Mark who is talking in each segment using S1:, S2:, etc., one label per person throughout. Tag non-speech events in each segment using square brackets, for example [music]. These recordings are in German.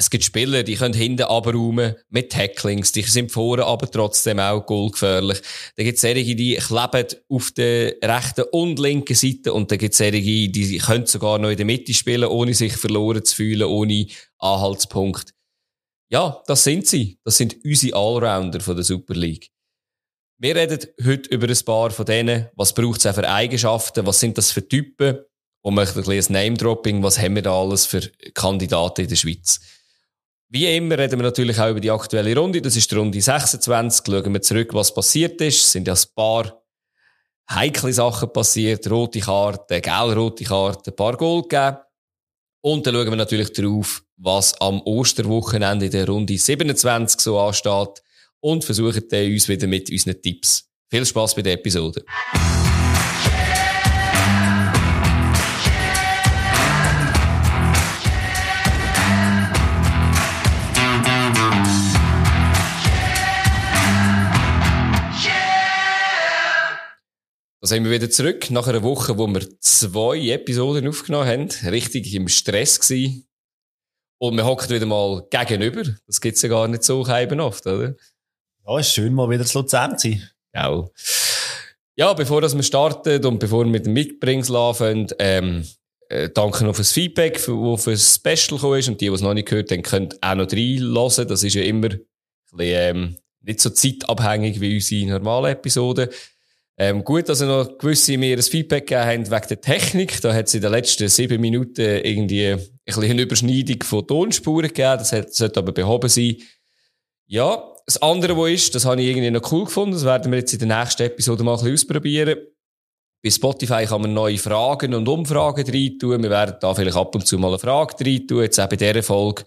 S1: es gibt Spieler, die können hinten abräumen mit Tacklings, die sind vorne aber trotzdem auch goalgefährlich. Dann gibt es solche, die kleben auf der rechten und linken Seite und dann gibt es solche, die können sogar noch in der Mitte spielen, ohne sich verloren zu fühlen, ohne Anhaltspunkt. Ja, das sind sie. Das sind unsere Allrounder von der Super League. Wir reden heute über ein paar von denen. Was braucht es für Eigenschaften? Was sind das für Typen? Und möchten ein bisschen Name-Dropping. Was haben wir da alles für Kandidaten in der Schweiz? Wie immer reden wir natürlich auch über die aktuelle Runde. Das ist die Runde 26. Schauen wir zurück, was passiert ist. Es sind ja ein paar heikle Sachen passiert. Rote Karten, gelb-rote Karten, ein paar Gold gegeben. Und dann schauen wir natürlich darauf, was am Osterwochenende in der Runde 27 so ansteht. Und versuchen dann uns wieder mit unseren Tipps. Viel Spaß bei der Episode. Da sind wir wieder zurück, nach einer Woche, wo wir zwei Episoden aufgenommen haben. Richtig im Stress gewesen. Und wir hocken wieder mal gegenüber. Das gibt's ja gar nicht so eben oft, oder?
S2: Ja, ist schön, mal wieder zu Luzern zu sein.
S1: Ja. Ja, bevor wir starten und bevor wir mit dem Mitbringsel anfangen, ähm, äh, danke noch fürs Feedback, das für das Special gekommen ist. Und die, die es noch nicht gehört haben, können auch noch reinlassen. Das ist ja immer ein bisschen, ähm, nicht so zeitabhängig wie unsere normalen Episoden. Ähm, gut, dass ihr noch gewisse mir ein Feedback gegeben habt wegen der Technik. Da hat es in den letzten sieben Minuten irgendwie ein bisschen eine Überschneidung von Tonspuren gegeben. Das sollte aber behoben sein. Ja, das andere, was ist, das habe ich irgendwie noch cool gefunden. Das werden wir jetzt in der nächsten Episode mal ein bisschen ausprobieren. Bei Spotify kann man neue Fragen und Umfragen rein tun. Wir werden da vielleicht ab und zu mal eine Frage rein tun. Jetzt auch bei dieser Folge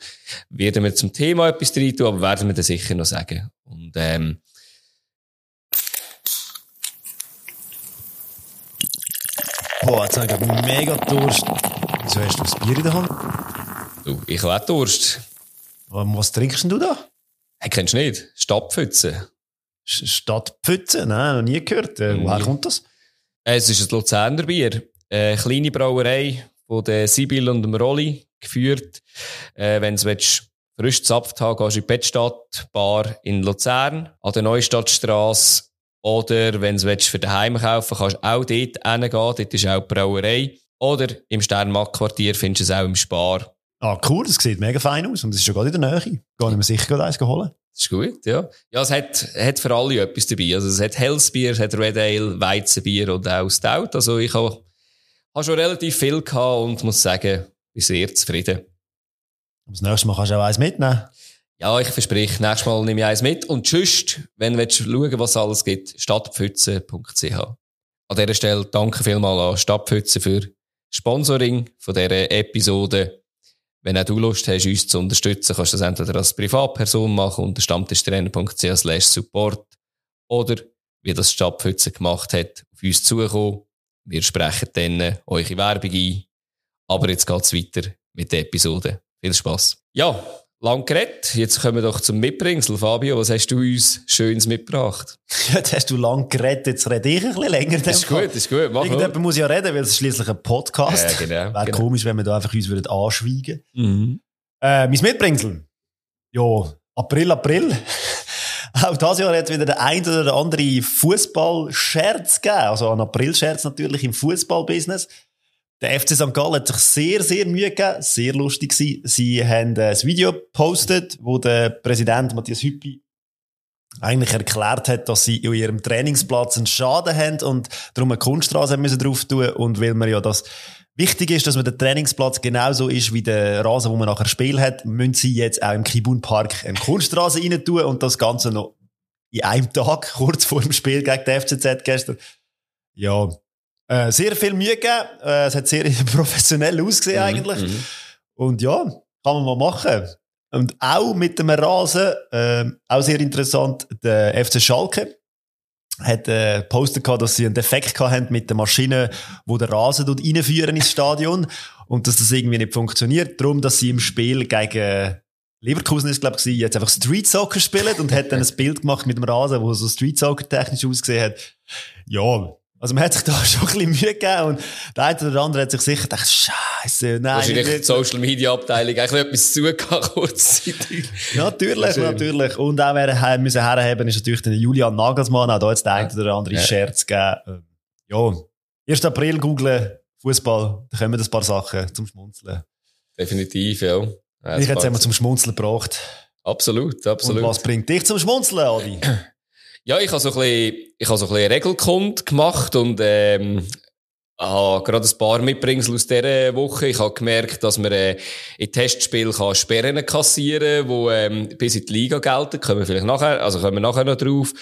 S1: werden wir zum Thema etwas rein tun, aber werden wir das sicher noch sagen. Und, ähm,
S2: Boah, jetzt habe ich mega Durst. Wieso hast du das Bier in der Hand?
S1: Du, ich habe auch Durst.
S2: Was trinkst du da?
S1: Hey, kennst du nicht? Stadtpfütze.
S2: Stadtpfütze? Nein, noch nie gehört. Äh, woher mhm. kommt das?
S1: Es ist ein Luzerner Bier. Eine kleine Brauerei von der Sibyl und dem Rolli geführt. Äh, Wenn du frisch gezapft haben, gehst du in die Bettstadt Bar in Luzern, an der Neustadtstrasse oder wenn du für daheim kaufen kannst du auch dort hingehen. Dort ist auch die Brauerei. Oder im Sternmark-Quartier findest du es auch im Spar.
S2: Ah, cool. Das sieht mega fein aus. Und es ist schon gerade in der Nähe. Gehe ich mir sicher eins holen.
S1: Das ist gut, ja. Ja, es hat, hat für alle etwas dabei. Also, es hat Hellsbier, es hat Red Ale, Weizenbier und auch Stout. Also, ich habe, schon relativ viel gehabt und muss sagen, bin sehr zufrieden.
S2: Das nächste Mal kannst du auch eins mitnehmen.
S1: Ja, ich verspreche, nächstes Mal nehme ich eins mit. Und tschüss, wenn du schauen was es alles gibt, stadtpfütze.ch. An dieser Stelle danke vielmals an Stadtpfütze für Sponsoring von dieser Episode. Wenn auch du Lust hast, uns zu unterstützen, kannst du das entweder als Privatperson machen unter stammtischtrainer.ch slash support oder, wie das Stadtpfütze gemacht hat, auf uns zukommen. Wir sprechen dann eure Werbung ein. Aber jetzt geht's weiter mit der Episode. Viel Spaß. Ja, Lang geredet. Jetzt kommen wir doch zum Mitbringsel. Fabio, was hast du uns Schönes mitgebracht? [laughs]
S2: Ja, jetzt hast du lang geredet, jetzt rede ich ein bisschen länger.
S1: Das ist gut, das ist gut.
S2: Mach Irgendjemand muss ja reden, weil es ist schliesslich ein Podcast.
S1: Ja, genau.
S2: Wäre
S1: genau.
S2: komisch, wenn wir da einfach uns würden anschweigen
S1: Mhm.
S2: äh, Mein Mitbringsel? Ja, April, April. [laughs] Auch dieses Jahr hat es wieder der ein oder andere Fußball-Scherz gegeben. Also ein April-Scherz natürlich im Fußball-Business. Der FC St. Gallen hat sich sehr, sehr Mühe gegeben. Sehr lustig gewesen. Sie haben ein Video gepostet, wo der Präsident Matthias Hüppi eigentlich erklärt hat, dass sie in ihrem Trainingsplatz einen Schaden haben und darum eine Kunststraße müssen drauf tun und weil man ja das wichtig ist, dass man der Trainingsplatz genauso ist wie der Rasen, wo man nachher Spiel hat, müssen sie jetzt auch im Kibun Park eine Kunststraße rein tun und das Ganze noch in einem Tag, [laughs] kurz vor dem Spiel gegen die FCZ gestern. Ja, äh, sehr viel Mühe gegeben. Äh, es hat sehr [laughs] professionell ausgesehen
S1: Mhm,
S2: eigentlich.
S1: mhm.
S2: Und ja, kann man mal machen. Und auch mit dem Rasen, äh, auch sehr interessant, der FC Schalke hat äh, Poster gehabt, dass sie einen Defekt gehabt haben mit der Maschine, wo der Rasen dort reinführen ins Stadion und dass das irgendwie nicht funktioniert. Darum, dass sie im Spiel gegen Leverkusen ist, glaube ich, jetzt einfach Street Soccer spielen und hat dann ein Bild gemacht mit dem Rasen, wo so Street Soccer technisch ausgesehen hat. Ja, Also man hat sich da [laughs] schon ein bisschen Mühe gegeben und der eine oder andere hat sich sicher gedacht, Scheiße, nein.
S1: Wahrscheinlich die Social Media Abteilung eigentlich etwas zugehen [laughs] kurzzeitig.
S2: natürlich, natürlich. Und auch wer müssen herheben, ist natürlich der Julian Nagelsmann. Auch da jetzt der eine oder andere ja. Scherz gegeben. Ähm, ja, 1. April googlen, Fußball, da kommen ein paar Sachen zum Schmunzeln.
S1: Definitiv, ja.
S2: ja ich hätte es zum Schmunzeln gebraucht.
S1: Absolut, absolut.
S2: Und was bringt dich zum Schmunzeln, Adi? [clears throat]
S1: Ja, ich habe so ein bisschen, ich habe so ein bisschen Regelkund gemacht und, ähm, habe gerade ein paar Mitbringsel aus dieser Woche. Ich habe gemerkt, dass man äh, in Testspielen Sperren kassieren kann, die ähm, bis in die Liga gelten. Kommen wir vielleicht nachher, also kommen wir nachher noch drauf.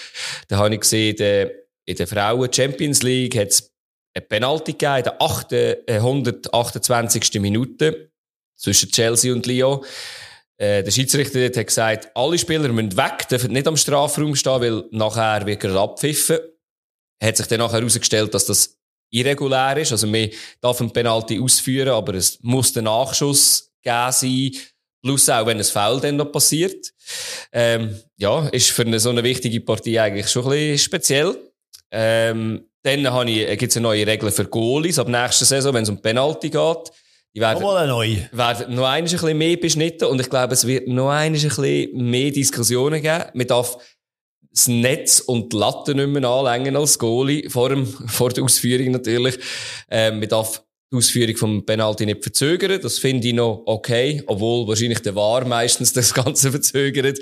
S1: Da habe ich gesehen, der, in der Frauen Champions League hat es eine Penalty gegeben in der 8, äh, 128. Minute zwischen Chelsea und Lyon. Äh, der Schiedsrichter hat gesagt, alle Spieler müssen weg, dürfen nicht am Strafraum stehen, weil nachher wird er abpfiffen. Hat sich dann nachher herausgestellt, dass das irregulär ist. Also man darf einen Penalty ausführen, aber es muss der Nachschuss geben sein. Plus auch, wenn ein Foul dann noch passiert. Ähm, ja, ist für eine so eine wichtige Partie eigentlich schon ein bisschen speziell. Ähm, dann ich, gibt's eine neue Regel für Goalies ab nächster Saison, wenn es um Penalty geht.
S2: Die werden, Nochmal neu.
S1: werden noch ein bisschen mehr beschnitten und ich glaube, es wird noch ein bisschen mehr Diskussionen geben. Man darf das Netz und die Latte nicht mehr anlängen als Goalie, vor, dem, [laughs] vor der Ausführung natürlich. Ähm, man darf die Ausführung vom Penalty nicht verzögern. Das finde ich noch okay, obwohl wahrscheinlich der War meistens das Ganze [laughs] verzögert.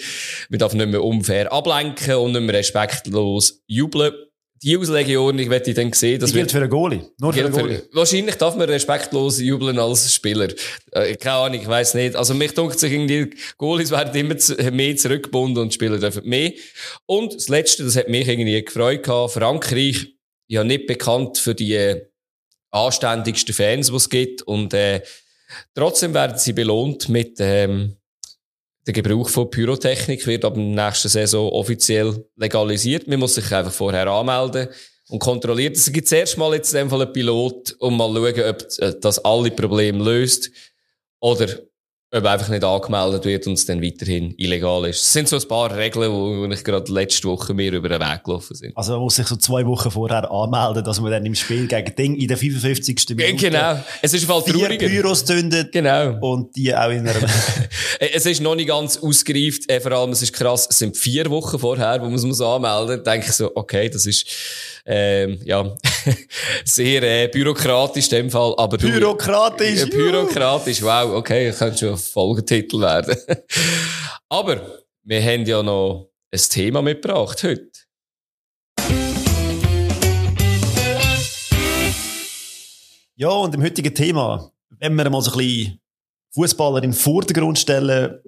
S1: Man darf nicht mehr unfair ablenken und nicht mehr respektlos jubeln die Auslegung, ich werde dann sehen, dass
S2: die gilt für einen Goalie. Nur für einen Goalie.
S1: Für, wahrscheinlich darf man respektlos jubeln als Spieler. Äh, keine Ahnung, ich weiß nicht. Also mich dunkelt sich irgendwie, Goalies werden immer zu, mehr zurückgebunden und Spieler dürfen mehr. Und das Letzte, das hat mich irgendwie gefreut gehabt, Frankreich, ja nicht bekannt für die äh, anständigsten Fans, die es gibt. Und äh, trotzdem werden sie belohnt mit ähm, der Gebrauch von Pyrotechnik wird ab der nächsten Saison offiziell legalisiert. Man muss sich einfach vorher anmelden und kontrolliert. Es gibt zuerst mal jetzt in dem Fall einen Pilot, um mal schauen, ob das alle Probleme löst. Oder ob einfach nicht angemeldet wird und es dann weiterhin illegal ist. Es sind so ein paar Regeln, wo ich gerade letzte Woche mir über den Weg gelaufen sind.
S2: Also man muss sich so zwei Wochen vorher anmelden, dass man dann im Spiel gegen Ding in der 55. Minute
S1: genau. Es ist Fall
S2: vier Pyros zündet
S1: genau.
S2: und die auch in einer... [laughs]
S1: es ist noch nicht ganz ausgereift, äh, vor allem es ist krass, es sind vier Wochen vorher, wo man es anmelden muss. denke ich so, okay, das ist ähm, ja, [laughs] sehr äh, bürokratisch in dem Fall. Aber
S2: bürokratisch?
S1: Du, äh, bürokratisch, wow, okay, könnte schon ein Folgetitel werden. [laughs] aber wir haben ja noch ein Thema mitgebracht heute.
S2: Ja, und im heutigen Thema, wenn wir mal so ein bisschen Fußballer in den Vordergrund stellen,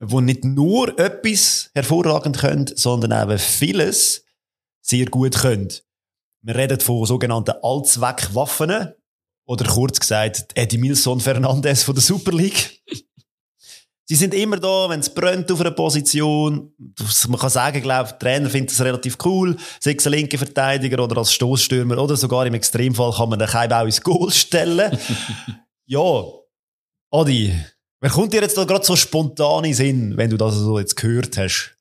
S2: die nicht nur etwas hervorragend können, sondern eben vieles sehr gut können. Wir reden von sogenannten Allzweckwaffen. Oder kurz gesagt, Eddie Milson Fernandes von der Super League. [laughs] Sie sind immer da, wenn es brennt auf einer Position. Man kann sagen, glaube der Trainer findet das relativ cool. Sei es ein linker Verteidiger oder als Stoßstürmer oder sogar im Extremfall kann man den Keim auch ins Goal stellen. [laughs] ja, Adi, wer kommt dir jetzt da gerade so spontan in Sinn, wenn du das so jetzt gehört hast?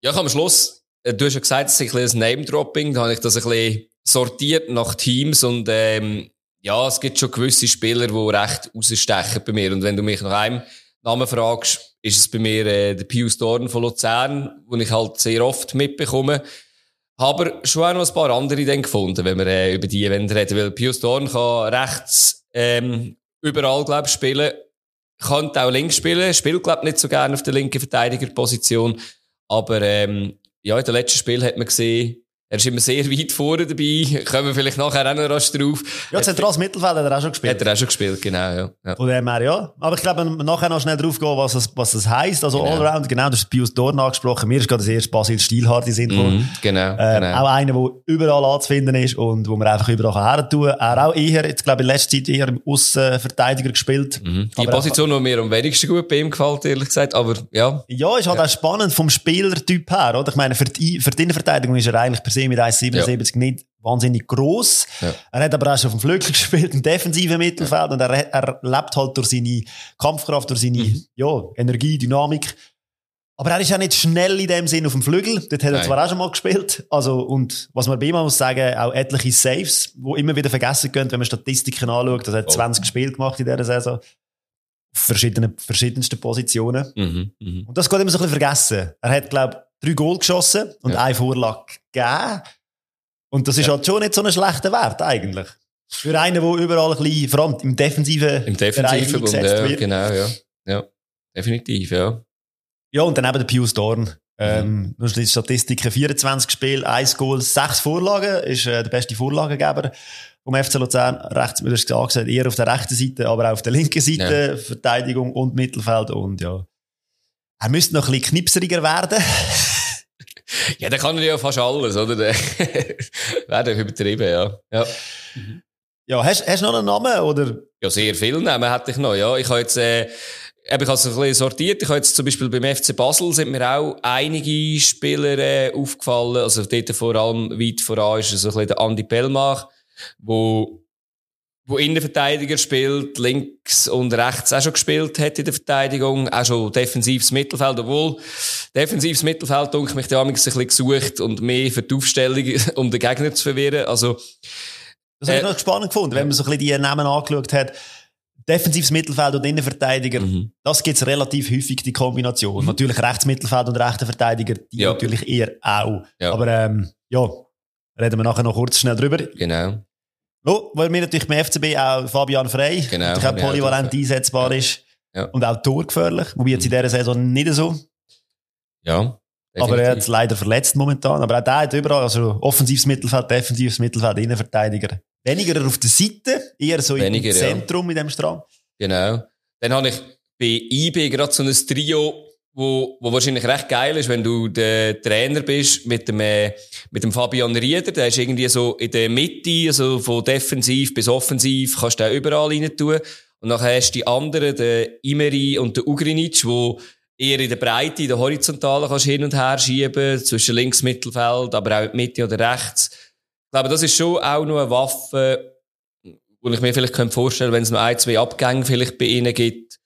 S1: Ja, ich habe am Schluss du hast ja gesagt, es ist ein ein Name-Dropping. Da habe ich das ein bisschen sortiert nach Teams und ähm, ja, es gibt schon gewisse Spieler, die recht rausstechen bei mir. Und wenn du mich nach einem Namen fragst, ist es bei mir äh, der Pius Dorn von Luzern, den ich halt sehr oft mitbekomme. Aber schon auch noch ein paar andere dann gefunden, wenn wir äh, über die Event reden. Weil Pius Dorn kann rechts ähm, überall, glaube ich, spielen. Kann auch links spielen, spielt, glaube ich, nicht so gerne auf der linken Verteidigerposition. Aber ähm, ja, in den letzten Spiel hat man gesehen, er ist immer sehr weit vorne dabei. Kommen wir vielleicht nachher auch noch rasch drauf.
S2: Ja, zentrales Mittelfeld hat er auch schon gespielt.
S1: Hat er auch schon gespielt, genau, ja. ja.
S2: Von dem her, ja. Aber ich glaube, nachher noch schnell drauf gehen, was das, was das heisst. Also genau. Allround, genau, du hast Pius Dorn angesprochen. Mir ist gerade das erste Basil Stielhardt in Sinn
S1: mm, genau,
S2: äh,
S1: genau.
S2: Auch einer, der überall anzufinden ist und wo man einfach überall her tun Er auch eher, jetzt glaube ich, in letzter Zeit eher im Außenverteidiger gespielt.
S1: Mhm. Die Position, die mir am wenigsten gut bei ihm gefällt, ehrlich gesagt. Aber, ja.
S2: Ja, ist halt ja. auch spannend vom Spielertyp her, oder? Ich meine, für die, für die Verteidigung ist er eigentlich per se mit 1,77 ja. nicht wahnsinnig groß. Ja. Er hat aber auch schon auf dem Flügel [laughs] gespielt, im defensiven Mittelfeld, und er, er lebt halt durch seine Kampfkraft, durch seine, mhm. ja, Energie, Dynamik. Aber er ist ja nicht schnell in dem Sinn auf dem Flügel. Dort hat er
S1: Nein.
S2: zwar auch schon mal gespielt. Also, und was man bei ihm muss sagen, auch etliche Saves, wo immer wieder vergessen gehen, wenn man Statistiken anschaut. Er hat
S1: Oh.
S2: 20 Spiele gemacht in dieser Saison. Auf verschiedenen, verschiedensten Positionen.
S1: Mhm, mhm.
S2: Und das geht immer so ein bisschen vergessen. Er hat, glaube ich, drei Goal geschossen und
S1: Ja.
S2: eine Vorlage gegeben. Und das ist
S1: Ja.
S2: halt schon nicht so ein schlechter Wert, eigentlich. Für einen, der überall ein bisschen, vor allem im defensiven
S1: Im Defensivverbund,
S2: eingesetzt
S1: ja,
S2: wird.
S1: genau, ja. Ja, definitiv, ja.
S2: Ja, und dann eben der Pius Dorn. Ähm, nur die Statistiken, 24 Spiele, 1 Goal, 6 Vorlagen, ist äh, der beste Vorlagengeber vom FC Luzern. Rechts, wie du hast gesagt, eher auf der rechten Seite, aber auch auf der linken Seite, Verteidigung und Mittelfeld und ja. Er müsste noch ein bisschen knipseriger werden.
S1: Ja, der kann ja fast alles, oder? [laughs] Der Wäre doch übertrieben, ja. ja.
S2: ja, hast, hast du noch einen Namen, oder?
S1: Ja, sehr viele Namen hätte ich noch, ja. Ich habe jetzt, äh, ich habe es ein bisschen sortiert. Ich habe jetzt zum Beispiel beim FC Basel sind mir auch einige Spieler äh, aufgefallen. Also dort vor allem weit voran ist so ein bisschen der Andi Bellmach, wo wo Innenverteidiger spielt, links und rechts auch schon gespielt hat in der Verteidigung, auch schon defensives Mittelfeld, obwohl defensives Mittelfeld, denke ich, mich da ein bisschen gesucht und mehr für die Aufstellung, [laughs] um den Gegner zu verwirren. Also,
S2: Das habe ich
S1: Äh,
S2: noch spannend gefunden, wenn man so ein bisschen die Namen angeschaut hat. Defensives Mittelfeld und Innenverteidiger,
S1: mhm.
S2: das gibt's relativ häufig, die Kombination. Natürlich Rechtsmittelfeld und rechter Verteidiger, die
S1: Ja.
S2: natürlich eher auch.
S1: Ja.
S2: Aber ähm, ja, reden wir nachher noch kurz schnell drüber.
S1: genau.
S2: No, weil mir natürlich beim FCB auch Fabian Frey,
S1: Genau,
S2: auch polyvalent
S1: gedacht.
S2: einsetzbar
S1: Ja.
S2: ist.
S1: Ja.
S2: Und auch torgefährlich, wobei jetzt in dieser Saison nicht so.
S1: Ja.
S2: Aber er
S1: definitiv.
S2: ist leider verletzt momentan. Aber auch der hat überall, also offensives Mittelfeld, defensives Mittelfeld, Innenverteidiger. Weniger auf der Seite, eher so
S1: Weniger,
S2: im
S1: ja.
S2: Zentrum in dem Strang.
S1: Genau. Dann habe ich bei IB gerade so ein Trio, wo, wo wahrscheinlich recht geil ist, wenn du der Trainer bist mit dem, äh, mit dem Fabian Rieder. Der ist irgendwie so in der Mitte, also von defensiv bis offensiv, kannst du den überall rein tun. Und dann hast du die anderen, der Imeri und der Ugrinic, wo eher in der Breite, in der Horizontalen kannst hin und her schieben, zwischen links, Mittelfeld, aber auch in die Mitte oder rechts. Ich glaube, das ist schon auch noch eine Waffe, wo ich mir vielleicht könnte vorstellen, wenn es noch ein, zwei Abgänge vielleicht bei ihnen gibt,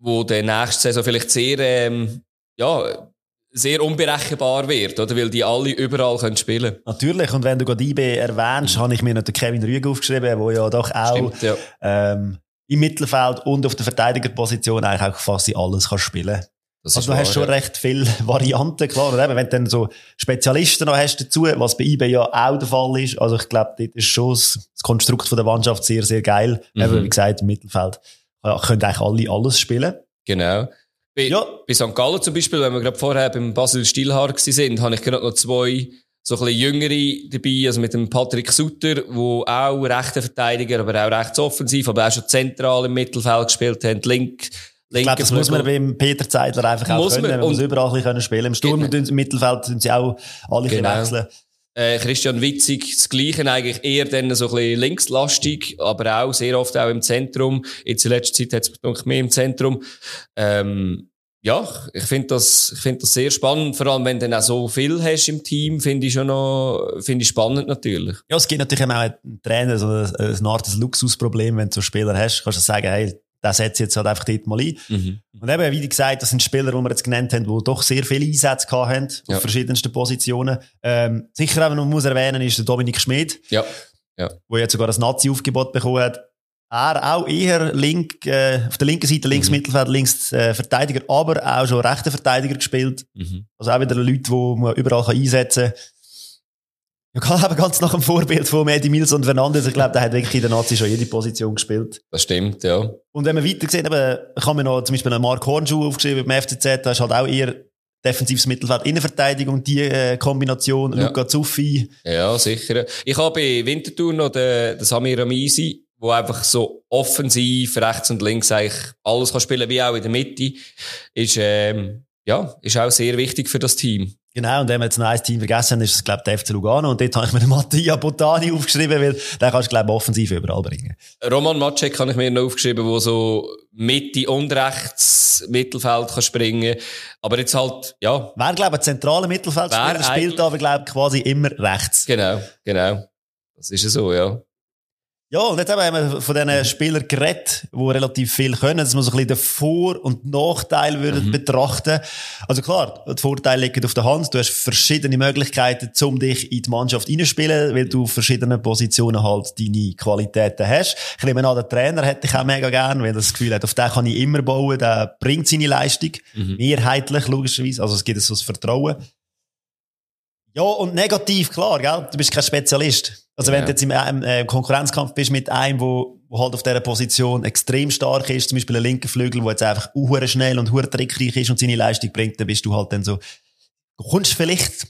S1: wo der nächste Saison vielleicht sehr, ähm, ja, sehr unberechenbar wird, oder? Weil die alle überall können spielen.
S2: Natürlich. Und wenn du gerade IB erwähnst, habe ich mir noch den Kevin Rüge aufgeschrieben, der ja doch auch
S1: Stimmt, ja.
S2: ähm, im Mittelfeld und auf der Verteidigerposition eigentlich auch fast alles kann spielen
S1: Das
S2: Also du hast schon
S1: ja.
S2: recht viele [laughs] Varianten, klar. Und eben, wenn du dann so Spezialisten noch hast dazu, was bei IB ja auch der Fall ist, also ich glaube, dort ist schon das das Konstrukt von der Mannschaft sehr, sehr geil.
S1: Mhm.
S2: Eben, wie gesagt, im Mittelfeld ja, können eigentlich alle alles spielen.
S1: Genau. Bei,
S2: Ja.
S1: bei St. Gallen zum Beispiel, wenn wir gerade vorher beim Basil gewesen sind, habe ich gerade noch zwei so ein bisschen jüngere dabei, also mit dem Patrick Sutter, wo auch rechter Verteidiger, aber auch rechts offensiv, aber auch schon zentral im Mittelfeld gespielt haben, link,
S2: Ich
S1: linke
S2: glaube, das muss man beim Peter Zeidler einfach auch
S1: Muss
S2: können.
S1: man.
S2: Man muss überall ein bisschen spielen. Im Sturm
S1: Genau.
S2: und im Mittelfeld sind sie auch alle
S1: genau.
S2: wechseln.
S1: Äh, Christian Witzig, das Gleiche eigentlich eher dann so ein bisschen linkslastig, aber auch sehr oft auch im Zentrum. Jetzt in letzter Zeit hat es mich mehr im Zentrum. Ähm, ja, ich finde das, ich finde das sehr spannend. Vor allem, wenn du dann auch so viel hast im Team, finde ich schon noch, finde ich spannend natürlich.
S2: Ja, es gibt natürlich auch einen Trainer, so ein, eine Art Luxusproblem, wenn du so Spieler hast, kannst du sagen, hey, der setzt jetzt halt einfach dort mal ein.
S1: Mhm.
S2: Und eben, wie gesagt, das sind Spieler, die wir jetzt genannt haben, die doch sehr viele Einsätze gehabt haben,
S1: Ja.
S2: auf verschiedensten Positionen. Ähm, sicher eben noch muss erwähnen, ist der Dominik Schmid,
S1: Ja.
S2: der jetzt sogar das Nazi-Aufgebot bekommen hat. Er auch eher link, äh, auf der linken Seite links
S1: Mhm.
S2: Mittelfeld, links äh, Verteidiger, aber auch schon rechter Verteidiger gespielt.
S1: Mhm.
S2: Also auch wieder Leute, die man überall kann einsetzen kann. Ja, kann eben ganz nach dem Vorbild von Eddie Mills und Fernandes. Ich glaube, der hat wirklich in der Nazi schon jede Position gespielt.
S1: Das stimmt, ja.
S2: Und wenn man weiter sieht, eben, kann man noch zum Beispiel einen Mark Hornschuh aufgeschrieben beim FCZ, da ist halt auch eher defensives Mittelfeld, Innenverteidigung, die äh, Kombination,
S1: Ja.
S2: Luca Zuffi.
S1: Ja, sicher. Ich habe bei Winterthur noch den, den Samir Amisi, wo einfach so offensiv, rechts und links eigentlich alles kann spielen, wie auch in der Mitte, ist, ähm, ja, ist auch sehr wichtig für das Team.
S2: Genau, und wenn wir jetzt noch ein Team vergessen haben, ist es, glaube ich, der FC Lugano. Und dort habe ich mir den Mattia Botani aufgeschrieben, weil den kannst du, glaube ich, offensiv überall bringen.
S1: Roman Macek habe ich mir noch aufgeschrieben, wo so Mitte und rechts Mittelfeld kann springen. Aber jetzt halt, ja,
S2: Wer, glaube ich, ein zentraler Mittelfeldspieler spielt, aber, glaube ich, quasi immer rechts.
S1: genau, genau. Das ist ja so, ja.
S2: Ja, und jetzt haben wir von diesen Spielern geredet, die relativ viel können, dass man so ein bisschen den Vor- und Nachteil würde mhm. betrachten. Also klar, die Vorteile liegen auf der Hand. Du hast verschiedene Möglichkeiten, um dich in die Mannschaft reinzuspielen, weil du auf verschiedenen Positionen halt deine Qualitäten hast. Ich nehme an, der Trainer hätte ich auch mega gern, weil er das Gefühl hat, auf den kann ich immer bauen, der bringt seine Leistung. Mhm. Mehrheitlich, logischerweise. Also es gibt so das Vertrauen. Ja, und negativ, klar, gell? Du bist kein Spezialist. Also, wenn ja. du jetzt im äh, Konkurrenzkampf bist mit einem, wo, wo halt auf dieser Position extrem stark ist, zum Beispiel ein linker Flügel, der jetzt einfach uhr schnell und uhr trickreich ist und seine Leistung bringt, dann bist du halt dann so, du kommst vielleicht,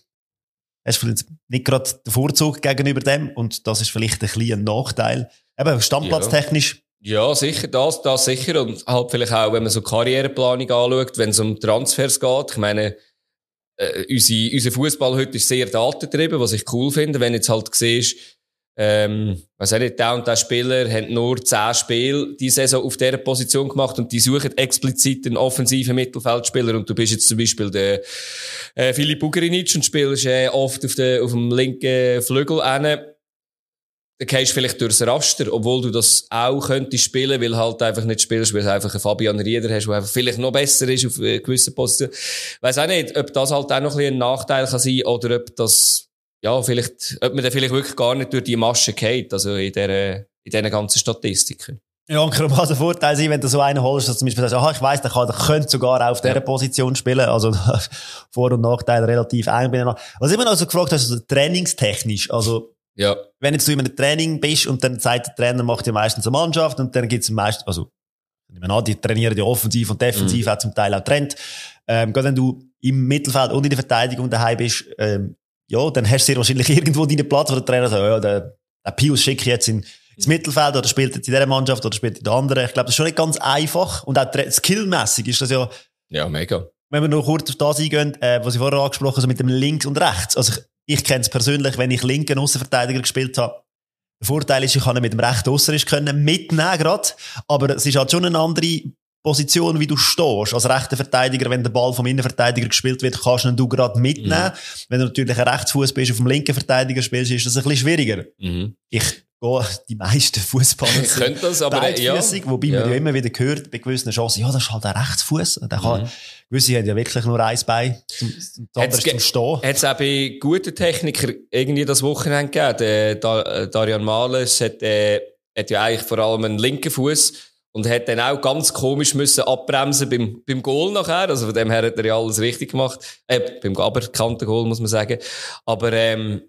S2: hast vielleicht nicht gerade den Vorzug gegenüber dem und das ist vielleicht ein kleiner Nachteil. Eben, standplatztechnisch.
S1: Ja. ja, sicher, das, das sicher. Und halt vielleicht auch, wenn man so Karriereplanung anschaut, wenn es um Transfers geht. Ich meine, äh, unsere, unser Fußball heute ist sehr datentrieben, was ich cool finde. Wenn jetzt halt siehst, ähm, was nicht, der und der Spieler hat nur zehn Spiele die Saison auf dieser Position gemacht und die suchen explizit einen offensiven Mittelfeldspieler und du bist jetzt zum Beispiel der äh, Filip Ugrinic und spielst äh, oft auf, der, auf dem linken Flügel hin dann gehst du vielleicht durchs Raster, obwohl du das auch könntest spielen, weil halt einfach nicht spielst, weil du einfach einen Fabian Rieder hast, der einfach vielleicht noch besser ist auf gewissen Positionen. Weiss auch nicht, ob das halt auch noch ein, ein Nachteil kann sein oder ob das, ja, vielleicht, ob man dann vielleicht wirklich gar nicht durch die Masche geht, also in dieser, in diesen ganzen Statistiken.
S2: Ja, und kann der Vorteil sein, wenn du so einen holst, dass du zum Beispiel sagst, aha, ich weiss, der, kann, der könnte sogar auch auf dieser ja. Position spielen. Also, [laughs] Vor- und Nachteil relativ eng. Was ich immer noch so gefragt hast, also trainingstechnisch, also, ja. Wenn jetzt du in einem Training bist und dann sagt der Trainer, macht ja meistens eine Mannschaft und dann gibt's meistens, also, ich meine, die trainieren ja offensiv und defensiv, mhm. auch zum Teil auch Trend. Ähm, gerade wenn du im Mittelfeld und in der Verteidigung daheim bist, ähm, ja, dann hast du sehr wahrscheinlich [laughs] irgendwo deinen Platz, wo der Trainer sagt, ja, der, der Pius schicke ich jetzt in, ins Mittelfeld oder spielt jetzt in dieser Mannschaft oder spielt in der anderen. Ich glaube, das ist schon nicht ganz einfach. Und auch skillmässig ist das ja.
S1: Ja, mega.
S2: Wenn wir noch kurz auf das eingehen, äh, was ich vorher angesprochen habe, so mit dem Links und Rechts. Also ich, ich kenne es persönlich, wenn ich linken Außenverteidiger gespielt habe. Der Vorteil ist, ich kann ihn mit dem rechten Ausserisch können mitnehmen gerade, aber es ist halt schon eine andere Position, wie du stehst. Als rechter Verteidiger, wenn der Ball vom Innenverteidiger gespielt wird, kannst du ihn gerade mitnehmen. Mhm. Wenn du natürlich ein Rechtsfuß bist, auf dem linken Verteidiger spielst, ist das ein bisschen schwieriger. Mhm. Ich gehe die meisten Fußballer [laughs]
S1: sind das, aber ja.
S2: wobei ja. man ja immer wieder gehört bei gewissen Chancen, ja, das ist halt ein Rechtsfuß. Der kann, mhm. Gewisse haben ja wirklich nur eins Bein, zum, zum, zum Stehen.
S1: Hat es auch bei guten Technikern irgendwie das Wochenende gegeben? Der Darian Males hat, äh, hat ja eigentlich vor allem einen linken Fuß und hat dann auch ganz komisch müssen abbremsen beim, beim Goal nachher. Also von dem her hat er ja alles richtig gemacht. Äh, beim aberkannten Goal, muss man sagen. Aber, ähm,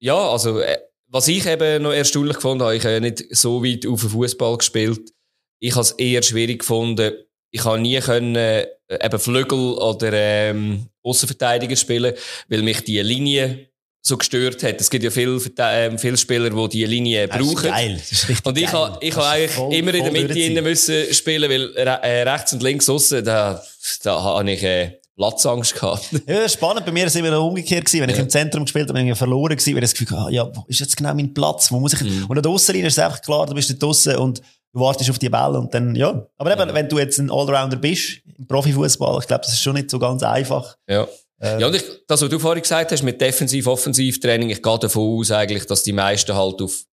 S1: ja, also, äh, was ich eben noch erstaunlich gefunden habe, ich habe ja nicht so weit auf den Fußball gespielt. Ich habe es eher schwierig gefunden. Ich habe nie können, äh, eben Flügel oder, ähm, Außenverteidiger spielen, weil mich die Linie so gestört hat. Es gibt ja viele, äh, viele Spieler, die diese Linie das brauchen.
S2: geil. Das ist richtig
S1: und ich habe ich ha eigentlich voll, immer in der Mitte innen müssen spielen, weil äh, rechts und links aussen, da, da habe ich äh, Platzangst gehabt. [laughs]
S2: ja, spannend. Bei mir war es immer umgekehrt gewesen. Wenn ja. ich im Zentrum gespielt habe, bin ich verloren gewesen, weil ich das Gefühl hatte, ah, ja, wo ist jetzt genau mein Platz? Wo muss ich? Mhm. Und an der Aussenlinie ist es einfach klar, du bist da draussen und du wartest auf die Bälle und dann, ja. Aber eben, ja. wenn du jetzt ein Allrounder bist, im Profifußball, ich glaube, das ist schon nicht so ganz einfach.
S1: Ja. Ähm, ja, und ich, das, was du vorhin gesagt hast, mit Defensiv-Offensiv-Training, ich gehe davon aus, eigentlich, dass die meisten halt auf,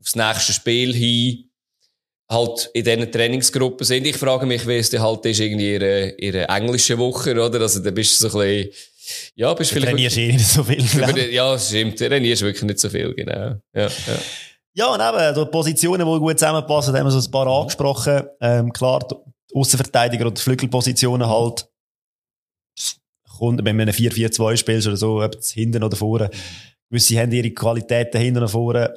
S1: aufs nächste Spiel hin halt in diesen Trainingsgruppen sind. Ich frage mich, wie es halt ist, irgendwie ihre, ihre englische Woche, oder? Also, da bist du so ein bisschen, ja, bist du
S2: vielleicht. Trainierst eh nicht so viel,
S1: über, Ja, stimmt. Trainierst wirklich nicht so viel, genau. Ja, ja.
S2: Ja und eben, die Positionen, die gut zusammenpassen, haben wir so ein paar angesprochen. Ähm, klar, Außenverteidiger und Flügelpositionen halt kommt, wenn man ein 4-4-2 spielst oder so, ob es hinten oder vorne. Gewisse haben ihre Qualitäten hinten oder vorne.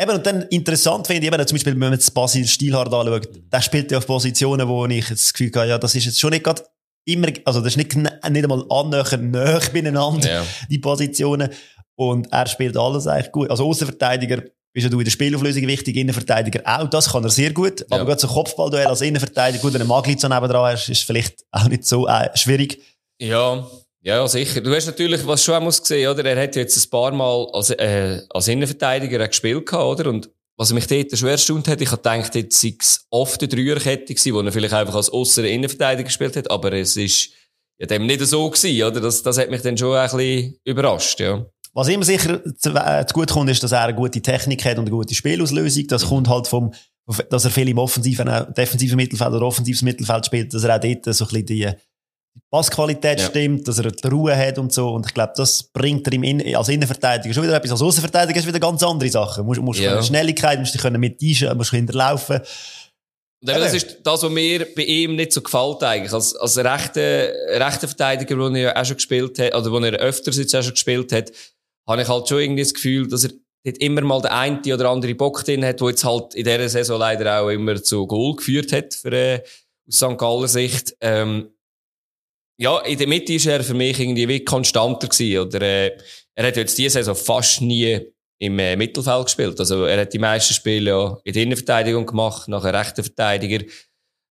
S2: Eben, und dann interessant finde ich eben, zum Beispiel, wenn man jetzt Basil Stilhard anschaut, der spielt ja auf Positionen, wo ich das Gefühl habe, ja, das ist jetzt schon nicht gerade immer, also das ist nicht, nicht einmal annähernd näher beieinander, ja. die Positionen. Und er spielt alles eigentlich gut. Also Außenverteidiger bist ja du in der Spielauflösung wichtig, Innenverteidiger auch, das kann er sehr gut. Aber ja. gerade so Kopfballduell als Innenverteidiger, gut, wenn du Maglitz nebendran hast, ist vielleicht auch nicht so äh, schwierig.
S1: Ja, ja, sicher. Du hast natürlich, was schon auch muss gesehen, oder? Er hat jetzt ein paar Mal als, äh, als Innenverteidiger gespielt gehabt, oder? Und was mich dort schwer erstaunt hat, ich habe gedacht, jetzt sei es oft eine Dreierkette gewesen, wo er vielleicht einfach als äußere Innenverteidiger gespielt hat, aber es ist ja dem nicht so gewesen, oder? Das, das hat mich dann schon ein bisschen überrascht, ja.
S2: Was ihm sicher zu, äh, zu gut kommt, ist, dass er eine gute Technik hat und eine gute Spielauslösung. Das kommt halt vom, dass er viel im offensiven, äh, defensiven Mittelfeld oder offensives Mittelfeld spielt, dass er auch dort so ein bisschen die Passqualität ja. stimmt, dass er die Ruhe hat und so. Und ich glaube, das bringt er ihm in, als Innenverteidiger schon wieder etwas. Als Außenverteidiger ist wieder ganz andere Sachen. Du musst, musst ja. Schnelligkeit, musst dich mit einschalten, musst hinterlaufen.
S1: Und eben, das ist das, was mir bei ihm nicht so gefällt eigentlich. Als, als rechter, rechter Verteidiger, wo er auch schon gespielt hat, oder wo er öfters jetzt auch schon gespielt hat, habe ich halt schon irgendwie das Gefühl, dass er dort immer mal der eine oder andere Bock drin hat, der jetzt halt in dieser Saison leider auch immer zu Goal geführt hat, für, äh, aus St. Galler Sicht. Ähm, ja, in der Mitte ist er für mich irgendwie wie konstanter gewesen, oder, äh, er hat jetzt diese Saison fast nie im äh, Mittelfeld gespielt. Also er hat die meisten Spiele ja in der Innenverteidigung gemacht, nachher rechter Verteidiger.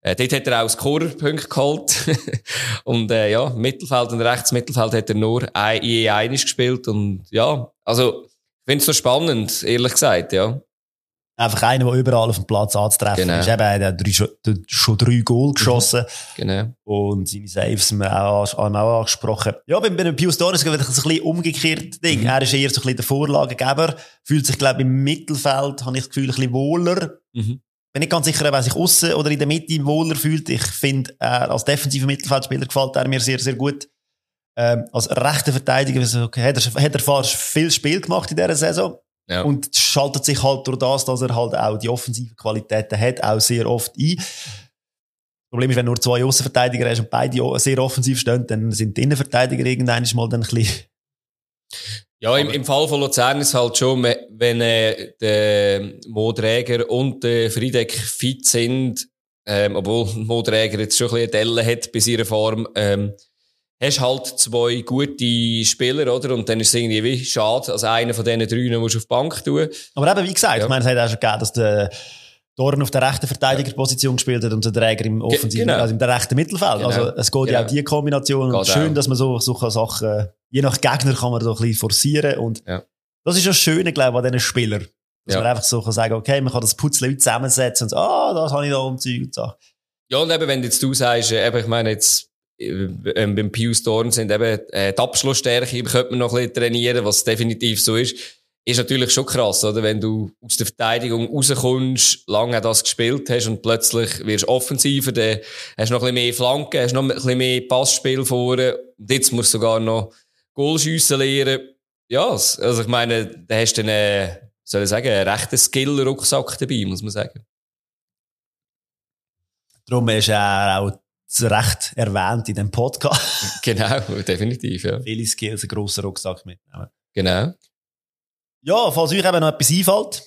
S1: Äh, dort hat er auch Scorerpunkt geholt. [laughs] und äh, ja, Mittelfeld und rechts Mittelfeld hat er nur ein, je einiges gespielt. Und ja, also ich finde es so spannend, ehrlich gesagt, ja.
S2: Einfach einer, der überall auf dem Platz anzutreffen genau. ist. Eben, er hat drei, schon drei Goal mhm. geschossen.
S1: Genau.
S2: Und seine Saves haben wir auch, auch angesprochen. Ja, bei, bei Pius Doris ist es ein bisschen umgekehrt Ding. Mhm. Er ist eher so ein bisschen der Vorlagegeber. Fühlt sich, glaube ich, im Mittelfeld, habe ich das Gefühl, ein bisschen wohler. Mhm bin nicht ganz sicher, ob er sich außen oder in der Mitte wohler fühlt. Ich finde, er als defensiver Mittelfeldspieler gefällt er mir sehr, sehr gut. Ähm, als rechter Verteidiger okay, hat, er, hat er fast viel Spiel gemacht in dieser Saison. Ja. Und schaltet sich halt durch das, dass er halt auch die offensiven Qualitäten hat, auch sehr oft ein. Das Problem ist, wenn du nur zwei Außenverteidiger hast und beide sehr offensiv stehen, dann sind die Innenverteidiger irgendwann mal dann ein bisschen
S1: ja, im, im Fall von Luzern ist es halt schon, wenn äh, der Modräger und der Friedeck fit sind, ähm, obwohl [laughs] Modräger jetzt schon ein bisschen Delle hat bei seiner Form, ähm, hast halt zwei gute Spieler, oder? Und dann ist es irgendwie wie schade, als einer von diesen drei musst du auf die Bank tun.
S2: Aber eben, wie gesagt, ja. ich meine, es hat auch schon gegeben, dass der Dorn auf der rechten Verteidigerposition gespielt hat und der Träger im offensiven, genau. also im rechten Mittelfeld. Genau. Also es geht genau. ja auch die Kombination. Geht schön, auch. dass man so solche Sachen, je nach Gegner kann man da ein bisschen forcieren und
S1: ja.
S2: das ist das Schöne, glaube ich, an diesen Spielern. Dass ja. man einfach so kann sagen, okay, man kann das Putzle zusammensetzen und so, ah, das habe ich da umzeugt und so.
S1: Ja, und eben, wenn jetzt du sagst, eben, ich meine jetzt, ähm, beim Pius Dorn sind eben äh, die Abschlussstärke, könnte man noch ein bisschen trainieren, was definitiv so ist ist natürlich schon krass, oder? Wenn du aus der Verteidigung rauskommst, lange das gespielt hast und plötzlich wirst du offensiver, dann hast du noch ein bisschen mehr Flanken, hast noch ein bisschen mehr Passspiel vorne. Und jetzt musst du sogar noch Goalschiessen lernen. Ja, also ich meine, da hast du einen, soll ich sagen, einen rechten Skill-Rucksack dabei, muss man sagen.
S2: Darum ist er auch zu Recht erwähnt in dem Podcast.
S1: genau, definitiv, ja.
S2: Viele Skills, einen grossen Rucksack mitnehmen.
S1: Genau.
S2: Ja, falls euch eben noch etwas einfällt.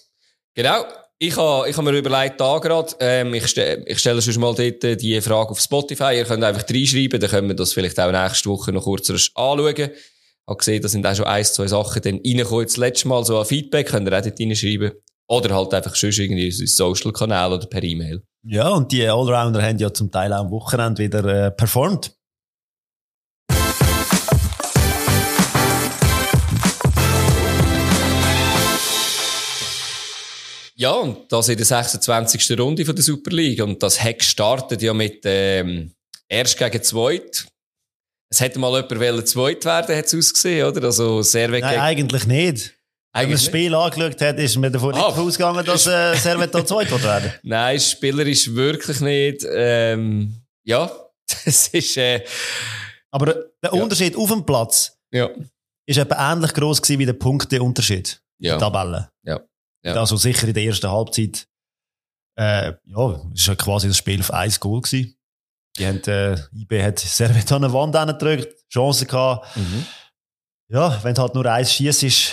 S1: Genau. Ich habe ich hab mir überlegt, da gerade, ähm, ich, ste ich stelle schon mal dort äh, die Frage auf Spotify. Ihr könnt einfach reinschreiben, dann können wir das vielleicht auch nächste Woche noch kurz anschauen. Ich habe gesehen, da sind auch schon ein, zwei Sachen dann reingekommen. Das letzte Mal so ein Feedback, könnt ihr auch dort reinschreiben. Oder halt einfach schon irgendwie in Social-Kanal oder per E-Mail.
S2: Ja, und die Allrounder haben ja zum Teil auch am Wochenende wieder äh, performt.
S1: Ja, und das in der 26. Runde von der Super League. Und das Heck startet ja mit ähm, erst gegen Zweit. Es hätte mal jemand wollen Zweit werden, hat es ausgesehen, oder? Also Servet
S2: Nein, eigentlich nicht. Wenn man das Spiel nicht. angeschaut hat, ist mir davon ah, nicht ausgegangen, dass äh, [laughs] Servet da Zweit werden
S1: Nein, Spieler ist wirklich nicht. Ähm, ja, [laughs] das ist... Äh,
S2: Aber der Unterschied auf dem Platz
S1: ja.
S2: ist etwa ähnlich groß gewesen wie der Punkteunterschied. Ja. Die Tabelle.
S1: Ja. Ja.
S2: Also sicher in der ersten Halbzeit, äh, ja, ist ja quasi das Spiel auf 1 Goal gewesen. Die haben, äh, IB hat Servet an eine Wand gedrückt, Chancen gehabt. Mhm. Ja, wenn du halt nur eins schießt, ist,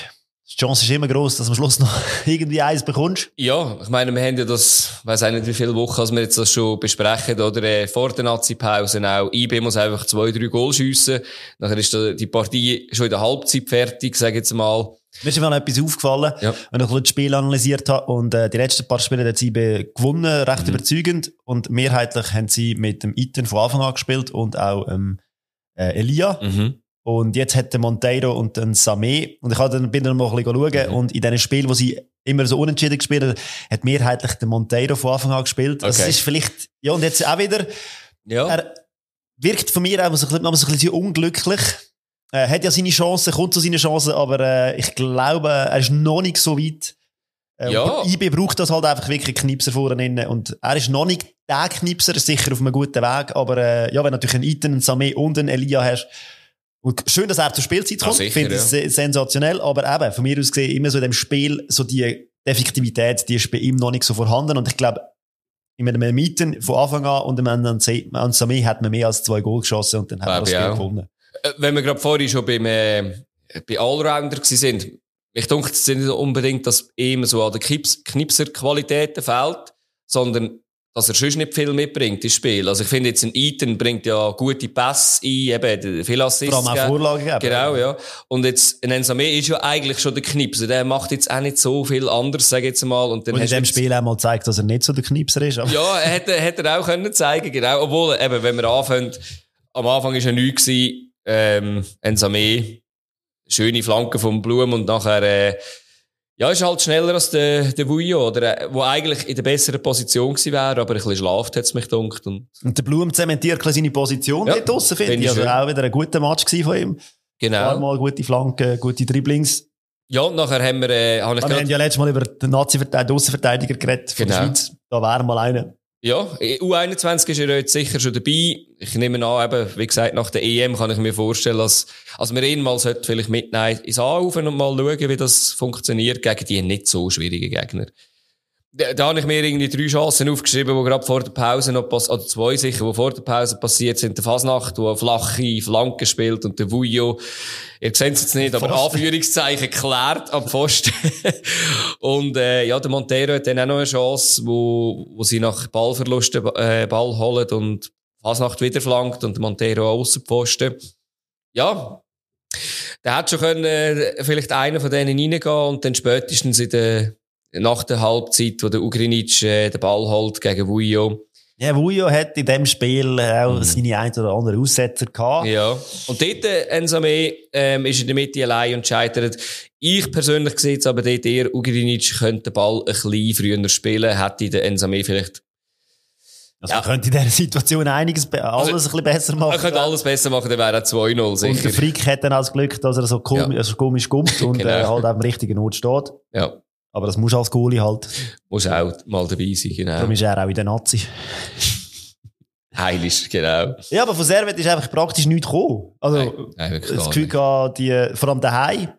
S2: die Chance ist immer groß, dass du am Schluss noch [laughs] irgendwie eins bekommst.
S1: Ja, ich meine, wir haben ja das, weiß auch nicht wie viele Wochen, als wir jetzt das schon besprechen, oder äh, vor der Nazi-Pause auch. IB muss einfach zwei, drei Goal schiessen. Nachher ist die Partie schon in der Halbzeit fertig, sage ich jetzt mal.
S2: Mir ist mal etwas aufgefallen, ja. wenn ich das Spiel analysiert habe. Und äh, die letzten paar Spiele hat sie gewonnen, recht mhm. überzeugend. Und mehrheitlich haben sie mit dem Iten von Anfang an gespielt und auch ähm, äh, Elia. Mhm. Und jetzt hat der Monteiro und dann Samé. Und ich habe dann, bin dann mal ein bisschen schauen. Mhm. Und in diesen Spielen, wo sie immer so unentschieden gespielt haben, hat mehrheitlich der Monteiro von Anfang an gespielt. Also okay. Also es ist vielleicht, ja, und jetzt auch wieder,
S1: ja.
S2: er wirkt von mir auch so ein bisschen, so ein bisschen unglücklich Er hat ja seine Chancen, kommt zu seinen Chancen, aber äh, ich glaube, er ist noch nicht so weit. Äh,
S1: Ja.
S2: IB braucht das halt einfach wirklich Knipser vorne und er ist noch nicht der Knipser, sicher auf einem guten Weg, aber äh, ja, wenn du natürlich einen Iten, einen Samé und einen Elia hast, und schön, dass er zur Spielzeit
S1: Ja,
S2: kommt, ich finde
S1: ja.
S2: das se- sensationell, aber eben, von mir aus gesehen, immer so in dem Spiel, so die Effektivität, die ist bei ihm noch nicht so vorhanden und ich glaube, in einem Mieten von Anfang an und an Samé hat man mehr als zwei Goal geschossen und dann hat man
S1: Glaube
S2: das
S1: ich
S2: Spiel
S1: auch.
S2: gewonnen.
S1: Äh, Wenn wir gerade vorhin schon beim, äh, bei Allrounder sind, ich denke, es ist nicht unbedingt, dass ihm so an den Knips, Knipser-Qualitäten fehlt, sondern dass er sonst nicht viel mitbringt ins Spiel. Also ich finde jetzt ein Eaton bringt ja gute Pässe ein, eben viel Assists.
S2: Vor allem auch. Vorlagen geben.
S1: Genau, ja. Und jetzt, ein Ensame ist ja eigentlich schon der Knipser. Der macht jetzt auch nicht so viel anders, sag ich jetzt mal. Und dann
S2: Und in dem Spiel auch mal gezeigt, dass er nicht so der Knipser ist. Aber
S1: ja, hätte, hätte er auch können zeigen, genau. Obwohl, eben, wenn wir anfangen, am Anfang ist er nichts gewesen, ähm, Ensame, schöne Flanke vom Blum und nachher, äh, ja, ist halt schneller als der, der Vujo, oder, äh, wo eigentlich in der besseren Position gewesen wäre, aber ein bisschen schlaft hat's mich gedacht. Und,
S2: Und der Blum zementiert seine Position
S1: Ja,
S2: dort draussen, finde
S1: finde
S2: ich. Also auch wieder ein guter Match von ihm.
S1: genau.
S2: Mal gute Flanken, gute Dribblings.
S1: Ja, und nachher haben wir, äh, habe ich
S2: Wir haben ja letztes Mal über den Nazi-Verteidiger, Außenverteidiger geredet von der
S1: Genau.
S2: Schweiz. Da wäre mal einer.
S1: Ja, U21 ist er jetzt sicher schon dabei. Ich nehme an, eben, wie gesagt, nach der EM kann ich mir vorstellen, dass, als wir ihn mal sollte vielleicht mitnehmen ins Anrufen und mal schauen, wie das funktioniert gegen die nicht so schwierigen Gegner. Da, da habe ich mir irgendwie drei Chancen aufgeschrieben, die gerade vor der Pause noch pass oder zwei sicher, die vor der Pause passiert sind. Der Fasnacht, der eine flache Flanke spielt und der Vujo, ihr seht es jetzt nicht, aber
S2: Pfosten.
S1: Anführungszeichen klärt am Pfosten. [laughs] und äh, ja, der Montero hat dann auch noch eine Chance, wo, wo sie nach Ballverlust den äh, Ball holen und Fasnacht wieder flankt und der Montero auch Aussenpfosten. Ja, der hat schon können, äh, vielleicht einer von denen reingehen und dann spätestens in der, nach der Halbzeit, wo der Ugrinic äh, den Ball holt gegen Vujo.
S2: Ja, Vujo hat in dem Spiel auch seine ein oder andere Aussetzer gehabt.
S1: Mhm. Ja. Und dort, äh, Ensame, ähm, ist in der Mitte allein und scheitert. Ich persönlich sehe jetzt aber dort eher, Ugrinic könnte den Ball ein bisschen früher spielen, hätte der Ensame vielleicht,
S2: Also
S1: Ja.
S2: man könnte in dieser Situation einiges, be- alles
S1: Also,
S2: ein bisschen besser machen.
S1: er könnte alles besser machen, dann wäre er 2-0
S2: und der
S1: sicher.
S2: Frick hat dann auch das Glück, dass er so komisch,
S1: Ja.
S2: also komisch kommt [laughs] und
S1: Genau.
S2: äh, halt am richtigen Ort steht.
S1: Ja.
S2: Aber das muss als Goalie halt.
S1: Muss auch mal dabei sein,
S2: Darum
S1: genau.
S2: ist er auch in der Nazi.
S1: Heilisch, genau.
S2: Ja, aber von Servet ist einfach praktisch nichts gekommen. Also,
S1: Nein, nein,
S2: das Gefühl gehabt, die, vor allem daheim,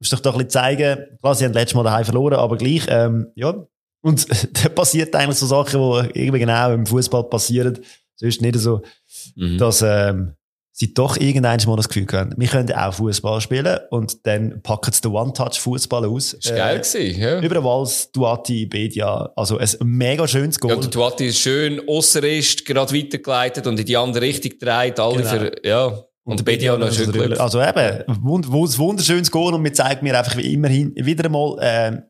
S2: musst doch doch ein bisschen zeigen, klar, sie haben letztes Mal daheim verloren, aber gleich, ähm, ja. Und [laughs] da passiert eigentlich so Sachen, die irgendwie genau im Fußball passieren. Sonst nicht so,
S1: Mhm.
S2: dass, ähm, sie doch irgendwann mal das Gefühl haben, wir können auch Fußball spielen und dann packen sie den One-Touch-Fußball aus.
S1: Das war geil gewesen, ja.
S2: Über den Wals, Duati, Bedia, also ein mega schönes Goal.
S1: Ja, der Tuati ist schön ausserist, gerade weitergeleitet und in die andere Richtung gedreht, alle
S2: Genau.
S1: für, ja. Und, der Bedia noch schön.
S2: Also eben, wund, wund, wunderschönes Goal und mir zeigt mir einfach wie immerhin wieder einmal, ähm,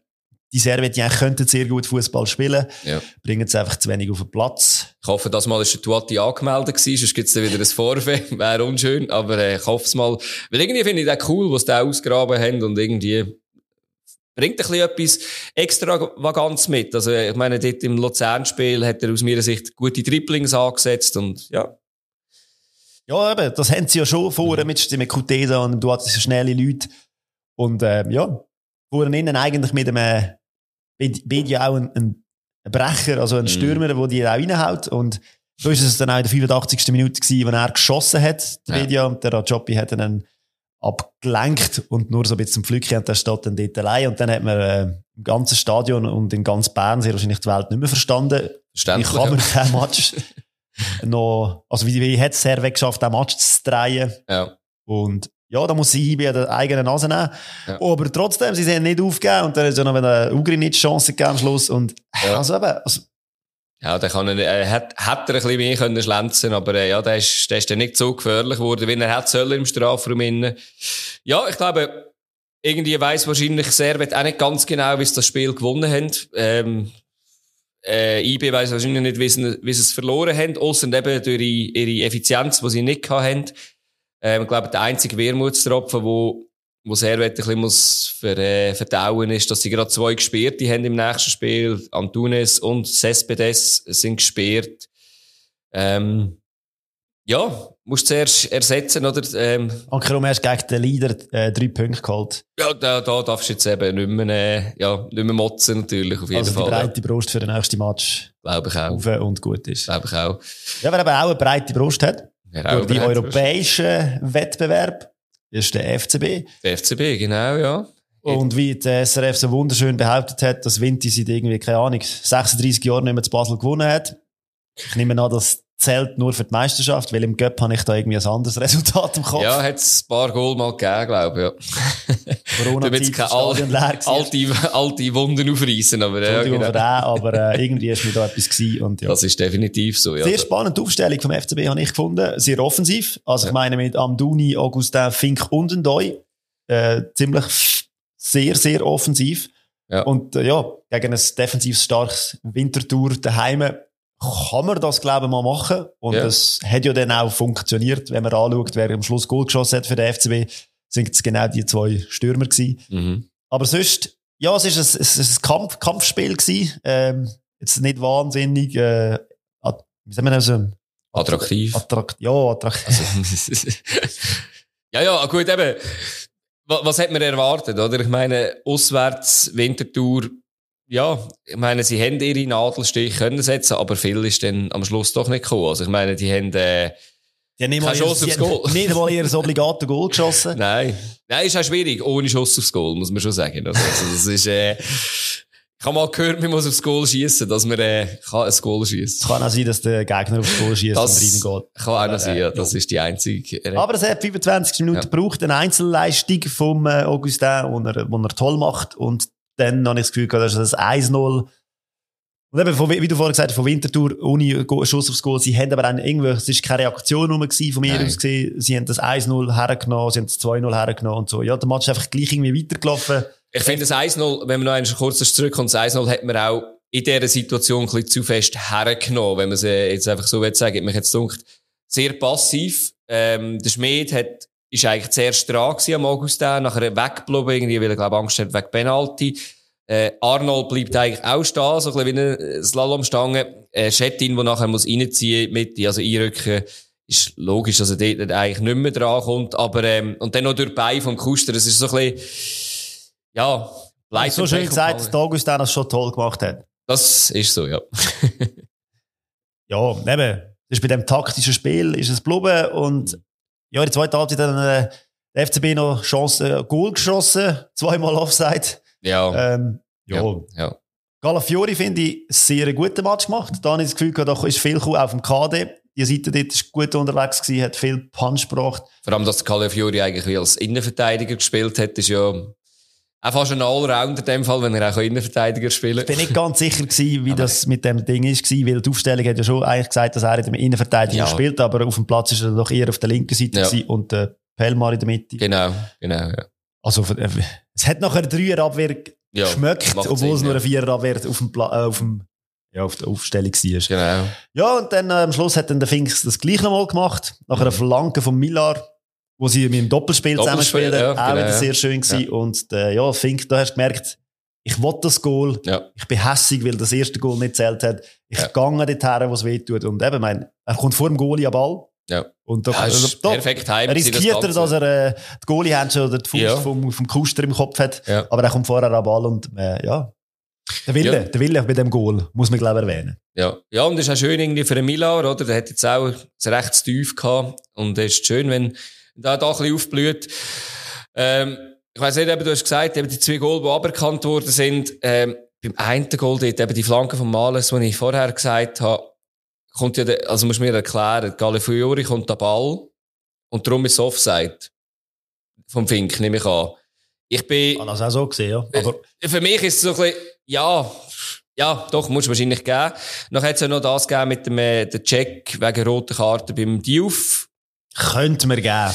S2: die Servetien könnten sehr gut Fußball spielen,
S1: Ja.
S2: bringen es einfach zu wenig auf den Platz.
S1: Ich hoffe, dass mal ist der Tuati angemeldet gewesen, sonst gibt's dann wieder ein Vorweh, [laughs] wäre unschön, aber äh, ich hoffe es mal. Weil irgendwie finde ich das cool, was die ausgraben haben und irgendwie bringt ein bisschen etwas extravaganz mit. Also ich meine, dort im Luzern-Spiel hat er aus meiner Sicht gute Dribblings angesetzt und ja.
S2: Ja, eben, das haben sie ja schon vorher mit, mit Kutesa und du hattest so schnelle Leute. Und ähm, ja, vorher innen eigentlich mit einem Bed- Bedia auch ein, Brecher, also ein
S1: Mhm.
S2: Stürmer, der die auch reinhaut. Und so ist es dann auch in der 85. Minute gewesen, wenn er geschossen hat, der
S1: Ja.
S2: Bedia, und der Rajopi hat dann abgelenkt und nur so ein bisschen zum Flückchen und der steht dann dort allein. Und dann hat man äh, im ganzen Stadion und in ganz Bern sehr wahrscheinlich die Welt nicht mehr verstanden. Wie
S1: Verständlich.
S2: kann man diesen Match [laughs] noch, also wie, wie hat es sehr geschafft, den Match zu drehen?
S1: ja.
S2: Und ja, da muss sie bei der eigenen Nase nehmen.
S1: Ja.
S2: Aber trotzdem, sie sind nicht aufgegeben und dann ist ja noch eine Ugrinic Chance gegeben am Schluss. Und
S1: Ja.
S2: also eben, also,
S1: Ja, der kann er, äh, hat, hat er ein bisschen mehr können schlänzen, aber äh, ja, der ist, der ist dann nicht so gefährlich geworden, wie er hat sollen im Strafraum innen. Ja, ich glaube, irgendwie weiss wahrscheinlich Servet auch nicht ganz genau, wie sie das Spiel gewonnen haben. Ähm, äh, IB weiss wahrscheinlich nicht, wie sie, wie sie es verloren haben, ausser eben durch ihre, ihre Effizienz, die sie nicht haben. Ähm, ich glaube, der einzige Wermutstropfen, wo, wo Servet ein bisschen muss ver, äh, verdauen ist, dass sie gerade zwei Gesperrte haben im nächsten Spiel. Antunes und Cespedes sind gesperrt. Ähm, Ja, musst du zuerst ersetzen, oder? Ähm,
S2: Ankerum erst gegen den Leader äh, drei Punkte geholt.
S1: ja, da, da darfst du jetzt eben nicht mehr, äh, ja, nicht mehr motzen, natürlich, auf jeden
S2: Also die
S1: Fall. Ja.
S2: breite Brust für den nächsten Match
S1: Glaube ich auch.
S2: auf und gut ist.
S1: Glaube ich auch.
S2: Ja, wer aber auch eine breite Brust hat, durch die europäischen Wettbewerb, ist der FCB.
S1: Der FCB, genau, ja.
S2: Und wie der SRF so wunderschön behauptet hat, dass Vinti seit irgendwie, keine Ahnung, 36 Jahren nicht mehr zu Basel gewonnen hat. Ich nehme an, das zählt nur für die Meisterschaft, weil im Göpp habe ich da irgendwie ein anderes [laughs] Resultat im Kopf.
S1: Ja, hat es ein paar Goal mal gegeben, glaube ich, ja. [laughs]
S2: Corona
S1: keine al
S2: Stadion leer
S1: alte, alte Wunden aufreißen, aber ja, genau.
S2: den, aber äh, irgendwie ist mir da etwas gewesen und ja.
S1: Das ist definitiv so, ja.
S2: Sehr spannende Aufstellung vom FCB habe ich gefunden. Sehr offensiv. Also ich meine mit Amdouni, Augustin, Fink und Ndoi. Äh, ziemlich sehr, sehr offensiv.
S1: Ja.
S2: Und äh, ja, gegen ein defensiv starkes Wintertour daheim kann man das, glaube ich, mal machen. Und
S1: Ja.
S2: das hat ja dann auch funktioniert. Wenn man anschaut, wer am Schluss Goal geschossen hat für den FCB, sind es genau die zwei Stürmer gewesen.
S1: Mhm.
S2: Aber sonst, ja, es ist ein, es ist ein Kampf, Kampfspiel gewesen. Ähm, jetzt nicht wahnsinnig, äh, wie sagen wir das, ähm,
S1: Attraktiv.
S2: attrakt, ja, attrakt,
S1: Also, [laughs] ja, ja, gut, eben. Was, was hat man erwartet, oder? Ich meine, auswärts, Wintertour, ja, ich meine, sie haben ihre Nadelstich können setzen, aber viel ist dann am Schluss doch nicht gekommen. Also ich meine, die haben, äh,
S2: die haben nicht mal, ihr,
S1: Schuss
S2: sie
S1: aufs Goal.
S2: nicht mal ihr obligate Goal geschossen.
S1: nein. Nein, ist auch schwierig, ohne Schuss aufs Goal, muss man schon sagen. Also, also das ist, äh, ich habe mal gehört, man muss aufs Goal schießen, dass man, äh, kann ein Goal
S2: Es
S1: schießen.
S2: kann auch sein, dass der Gegner aufs Goal schießt und
S1: Das
S2: reingeht.
S1: kann auch noch sein, ja. Das ist die einzige, äh,
S2: Aber es hat 25 Minuten
S1: Ja.
S2: gebraucht, eine Einzelleistung vom äh, Augustin, wo er, wo er toll macht. Und dann habe ich das Gefühl gehabt, das ist ein 1-0. Und eben, von, wie du vorhin gesagt hast, von Winterthur ohne Schuss aufs Goal. Sie haben aber auch irgendwie, es ist keine Reaktion rum gewesen, von mir
S1: Nein.
S2: aus gesehen. Sie haben das 1-0 hergenommen, sie haben das 2-0 hergenommen und so. Ja, der Match ist einfach gleich irgendwie weitergelaufen.
S1: Ich finde das 1-0, wenn man noch einmal kurz zurückkommt, das 1-0 hat man auch in dieser Situation ein bisschen zu fest hergenommen, wenn man es jetzt einfach so will sagen. Hat Mich jetzt dunkt sehr passiv. Ähm, der Schmied hat, ist eigentlich zuerst dran gewesen am Augustin, nachher weggeblieben irgendwie, weil er, glaube Angst hat wegen Penalty. Äh, Arnold bleibt eigentlich auch stehen, so ein bisschen wie eine Slalomstange. Äh, Schettin, der nachher muss reinziehen, mit, also einrücken, ist logisch, dass er dort eigentlich nicht mehr dran kommt, aber, ähm, und dann noch durch Beine vom Kuster, das ist so ein bisschen, ja, Leid
S2: so schön gesagt, dass der Augustin das schon toll gemacht hat.
S1: Das ist so, ja. [laughs]
S2: Ja, eben, das ist bei dem taktischen Spiel ist es geblieben und ja, in der zweiten Halbzeit hat dann äh, der FCB noch Chance, äh, Goal geschossen, zweimal Offside.
S1: Ja,
S2: Ähm, ja.
S1: ja, ja.
S2: Galafiori finde ich sehr einen guten Match gemacht. Da habe ich das Gefühl, gehabt, da ist viel auch vom KD. Die Seite dort ist gut unterwegs gewesen, hat viel Punch gebracht.
S1: Vor allem, dass der Calafiori eigentlich als Innenverteidiger gespielt hat, ist ja auch fast ein Allrounder in dem Fall, wenn er auch Innenverteidiger spielen
S2: Ich bin nicht ganz sicher gewesen, wie das mit dem Ding ist, weil die Aufstellung hat ja schon eigentlich gesagt, dass er in der Innenverteidigung
S1: Ja.
S2: spielt, aber auf dem Platz ist er doch eher auf der linken Seite
S1: Ja.
S2: und der Pelmar in der Mitte.
S1: Genau, genau, ja.
S2: Also, äh, es hat nachher eine Dreierabwehr
S1: ja
S2: geschmeckt, obwohl es nur eine Viererabwehr auf dem, Pla äh, auf dem, ja, auf der Aufstellung war.
S1: Genau.
S2: Ja, und dann äh, am Schluss hat dann der Finks das gleich nochmal gemacht. Nach einer Flanke von Millar, wo sie mit dem Doppelspiel.
S1: Doppelspiel,
S2: zusammenspielen.
S1: ja,
S2: auch
S1: genau,
S2: wieder
S1: ja.
S2: sehr schön gewesen. Und äh, ja, Fink, da hast du gemerkt, ich will das Goal.
S1: Ja.
S2: Ich bin hässig, weil das erste Goal nicht zählt hat. Ich
S1: Ja.
S2: gange dorthin, wo es weh tut. Und eben, mein, er kommt vor dem Goalie an Ball.
S1: Ja.
S2: Und da,
S1: Ja,
S2: also, da,
S1: perfekt heim.
S2: er
S1: das
S2: riskiert er,
S1: Ganze.
S2: dass er äh, die Goalie-Handschuhe oder die Fuß
S1: Ja.
S2: vom, vom Kuster im Kopf hat.
S1: Ja.
S2: Aber er kommt vorher an Ball und äh, ja. Der Wille,
S1: Ja.
S2: der Wille bei dem Goal, muss man glaube ich erwähnen.
S1: Ja. ja, und das ist auch schön irgendwie für den Millar, oder? Der hat jetzt auch es recht tief gehabt. Und es ist schön, wenn da da ein bisschen aufblüht. Ähm, ich weiss nicht, eben, du hast gesagt, eben die zwei Goal, die aberkannt worden sind, ähm, beim einen Goal dort, eben die Flanke von Males, die ich vorher gesagt habe, kommt ja, der, also musst du mir erklären, Galifiori kommt der Ball und darum ist es Offside. Vom Fink, nehme ich an. Ich bin,
S2: Ich habe das auch so gesehen, ja. Aber
S1: für mich ist es so ein bisschen, ja, ja, doch, muss wahrscheinlich geben. Noch hat es ja noch das gegeben mit dem, äh, der Check wegen roter Karte beim Diouf.
S2: Könnte man geben.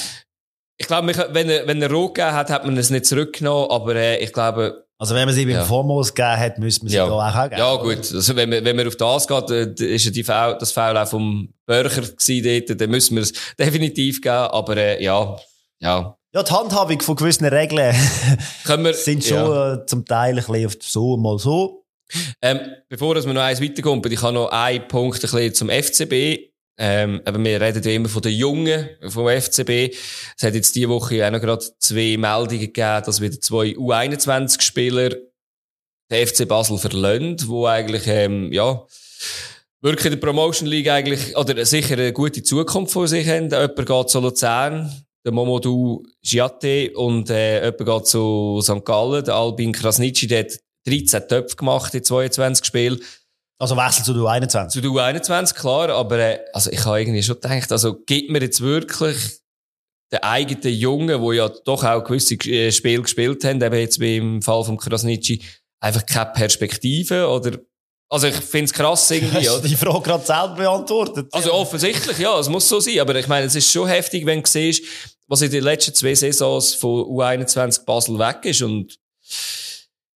S1: Ich glaube, wenn er, wenn er rot gegeben hat, hat man es nicht zurückgenommen, aber äh, ich glaube,
S2: Also wenn man sie beim
S1: Ja.
S2: Fomos gegeben hat, müsste man sie
S1: Ja.
S2: da auch geben.
S1: ja gut, also wenn man, wenn man auf das geht, äh, ist ja die Foul, das Foul auch vom Börcher gewesen dort, dann müssen wir es definitiv geben, aber äh, ja, ja.
S2: Ja, die Handhabung von gewissen Regeln [laughs]
S1: wir,
S2: sind schon
S1: ja.
S2: äh, zum Teil ein bisschen so, mal so.
S1: Ähm, bevor dass wir noch eins weiterkommen, ich habe noch einen Punkt ein bisschen zum FCB. Ähm, aber wir reden ja immer von den Jungen vom FCB. Es hat jetzt diese Woche auch noch gerade zwei Meldungen gegeben, dass wieder zwei U21-Spieler den FC Basel verlöhnt, wo eigentlich, ähm, ja, wirklich in der Promotion League eigentlich, oder sicher eine gute Zukunft vor sich haben. Jemand geht zu Luzern, der Momodou Giatte, und, äh, jemand geht zu St. Gallen, der Albin Krasnitschi, der hat 13 Töpfe gemacht in 22 Spielen.
S2: Also Wechsel zu du 21.
S1: Zu du 21, klar, aber, äh, also ich habe irgendwie schon gedacht, also gibt mir jetzt wirklich den eigenen Jungen, wo ja doch auch gewisse äh, Spiele gespielt haben, eben jetzt wie im Fall von Krasnitschi, einfach keine Perspektive oder also ich finde es krass [laughs] irgendwie.
S2: Hast du die Frage gerade selber beantwortet?
S1: Also offensichtlich, ja, es muss so sein. Aber ich meine, es ist schon heftig, wenn du siehst, was in den letzten zwei Saisons von U21 Basel weg ist. Und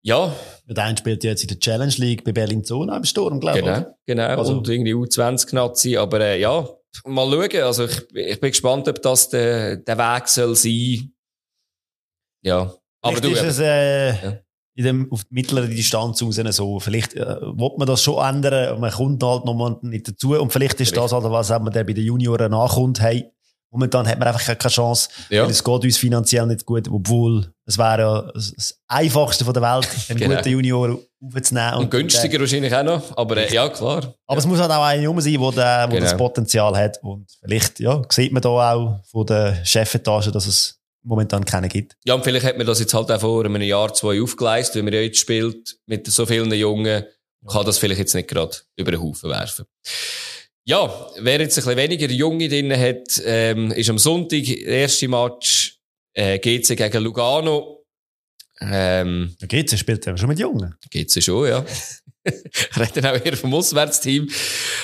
S1: ja.
S2: Der eine spielt jetzt in der Challenge League bei Berlin-Zona im Sturm, glaube ich.
S1: Genau, genau. Also, und irgendwie U20-Nazi. Aber äh, ja, mal schauen. Also ich, ich bin gespannt, ob das der, der Weg soll sein. Ja.
S2: Aber du, ist es, äh, ja in dem, auf die mittlere Distanz raus so. Vielleicht, äh, will man das schon ändern, man kommt halt noch nicht dazu. Und vielleicht ist das halt, was man der bei den Junioren nachkommt, hey, momentan hat man einfach keine Chance, ja. weil es geht uns finanziell nicht gut, obwohl es wäre ja das Einfachste von der Welt, [laughs] einen genau. guten Junior aufzunehmen.
S1: Und, und günstiger und, wahrscheinlich auch noch, aber äh, ja, klar.
S2: Aber ja. es muss halt auch einer sein, der, der genau. das Potenzial hat. Und vielleicht, ja, sieht man da auch von der Chefetage, dass es momentan keinen gibt.
S1: Ja, und vielleicht hat man das jetzt halt auch vor einem Jahr, zwei aufgeleistet, wenn man ja jetzt spielt mit so vielen Jungen, kann das vielleicht jetzt nicht gerade über den Haufen werfen. Ja, wer jetzt ein bisschen weniger Junge drin hat, ähm, ist am Sonntag der erste Match äh, GC gegen Lugano.
S2: Ähm, GC spielt ja schon mit Jungen.
S1: GC schon, ja. [laughs] Reden auch eher vom Auswärtsteam.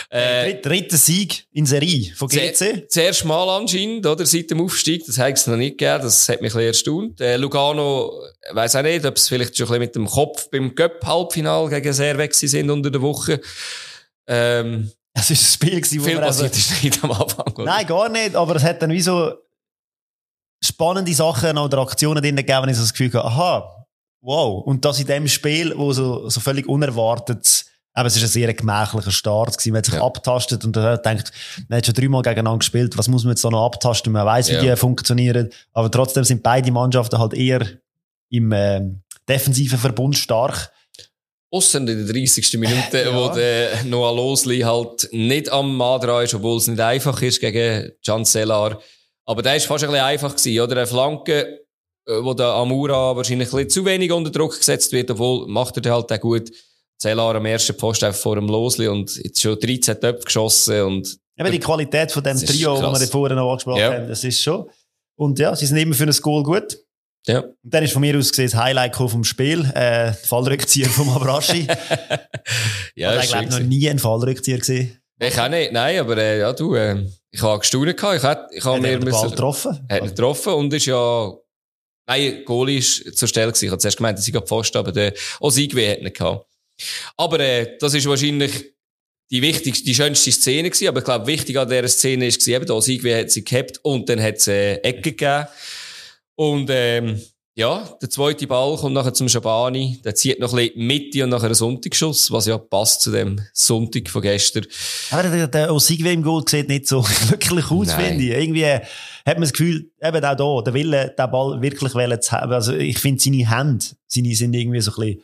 S2: Äh, dritter Sieg in Serie von GC.
S1: Zuerst mal anscheinend, oder? Seit dem Aufstieg. Das hat es noch nicht gegeben. Das hat mich ein bisschen erstaunt. Äh, Lugano, weiss auch nicht, ob es vielleicht schon ein bisschen mit dem Kopf beim Göpp-Halbfinal gegen Serve sind unter der Woche.
S2: Ähm, es ist ein Spiel gewesen,
S1: wo Viel passiert also, ist nicht am Anfang.
S2: Oder? Nein, gar nicht. Aber es hat dann wie so spannende Sachen oder Aktionen drin gegeben, ich so das Gefühl hatte, aha, Wow. Und das in dem Spiel, wo so, so völlig unerwartet, aber es ist ein sehr gemächlicher Start gewesen. Man hat sich ja. abtastet und dann denkt, man hat schon dreimal gegeneinander gespielt. Was muss man jetzt da noch abtasten? Man weiß, wie ja. die funktionieren. Aber trotzdem sind beide Mannschaften halt eher im äh, defensiven Verbund stark.
S1: Ausser in der 30. Minute, [laughs] ja. wo der Noah Losli halt nicht am Mann dran ist, obwohl es nicht einfach ist gegen Can Sellar. Aber der ist fast ein bisschen einfach gewesen, oder? Eine Flanke äh, wo der Amura wahrscheinlich ein bisschen zu wenig unter Druck gesetzt wird, obwohl macht er halt auch gut. Zellar am ersten Post einfach vor dem Losli und jetzt schon 13 Töpfe geschossen und.
S2: Eben die Qualität von dem Trio, das wir vorher noch angesprochen ja. haben, das ist schon. Und ja, sie sind immer für ein Goal gut.
S1: Ja.
S2: Und dann ist von mir aus gesehen das Highlight vom Spiel, äh, Fallrückzieher vom Abrashi. [laughs]
S1: ja,
S2: ich glaube noch nie einen Fallrückzieher gesehen.
S1: Ich auch nicht, nein, aber äh, ja, du, äh, ich habe gestaunt gehabt. Ich habe ich hab mir
S2: den Ball getroffen.
S1: Hat ihn getroffen und ist ja Nein, Goalie ist zur Stelle gewesen. Ich habe zuerst gemeint, dass ich Pfosten, aber der Osigwe hat nicht gehabt. Aber äh, das ist wahrscheinlich die wichtigste, die schönste Szene gewesen. Aber ich glaube, wichtig an dieser Szene ist gewesen, eben, der Osigwe hat sie gehabt und dann hat es äh, Ecke gegeben. Und ähm, ja, der zweite Ball kommt nachher zum Schabani. Der zieht noch ein bisschen Mitte und nachher einen Sonntagsschuss, was ja passt zu dem Sonntag von gestern.
S2: Aber der, der Osigwe im Goal sieht nicht so [laughs] glücklich aus, finde ich. Irgendwie hat man das Gefühl, eben auch da, der Wille, den Ball wirklich zu haben. Also ich finde, seine Hände, seine sind irgendwie so ein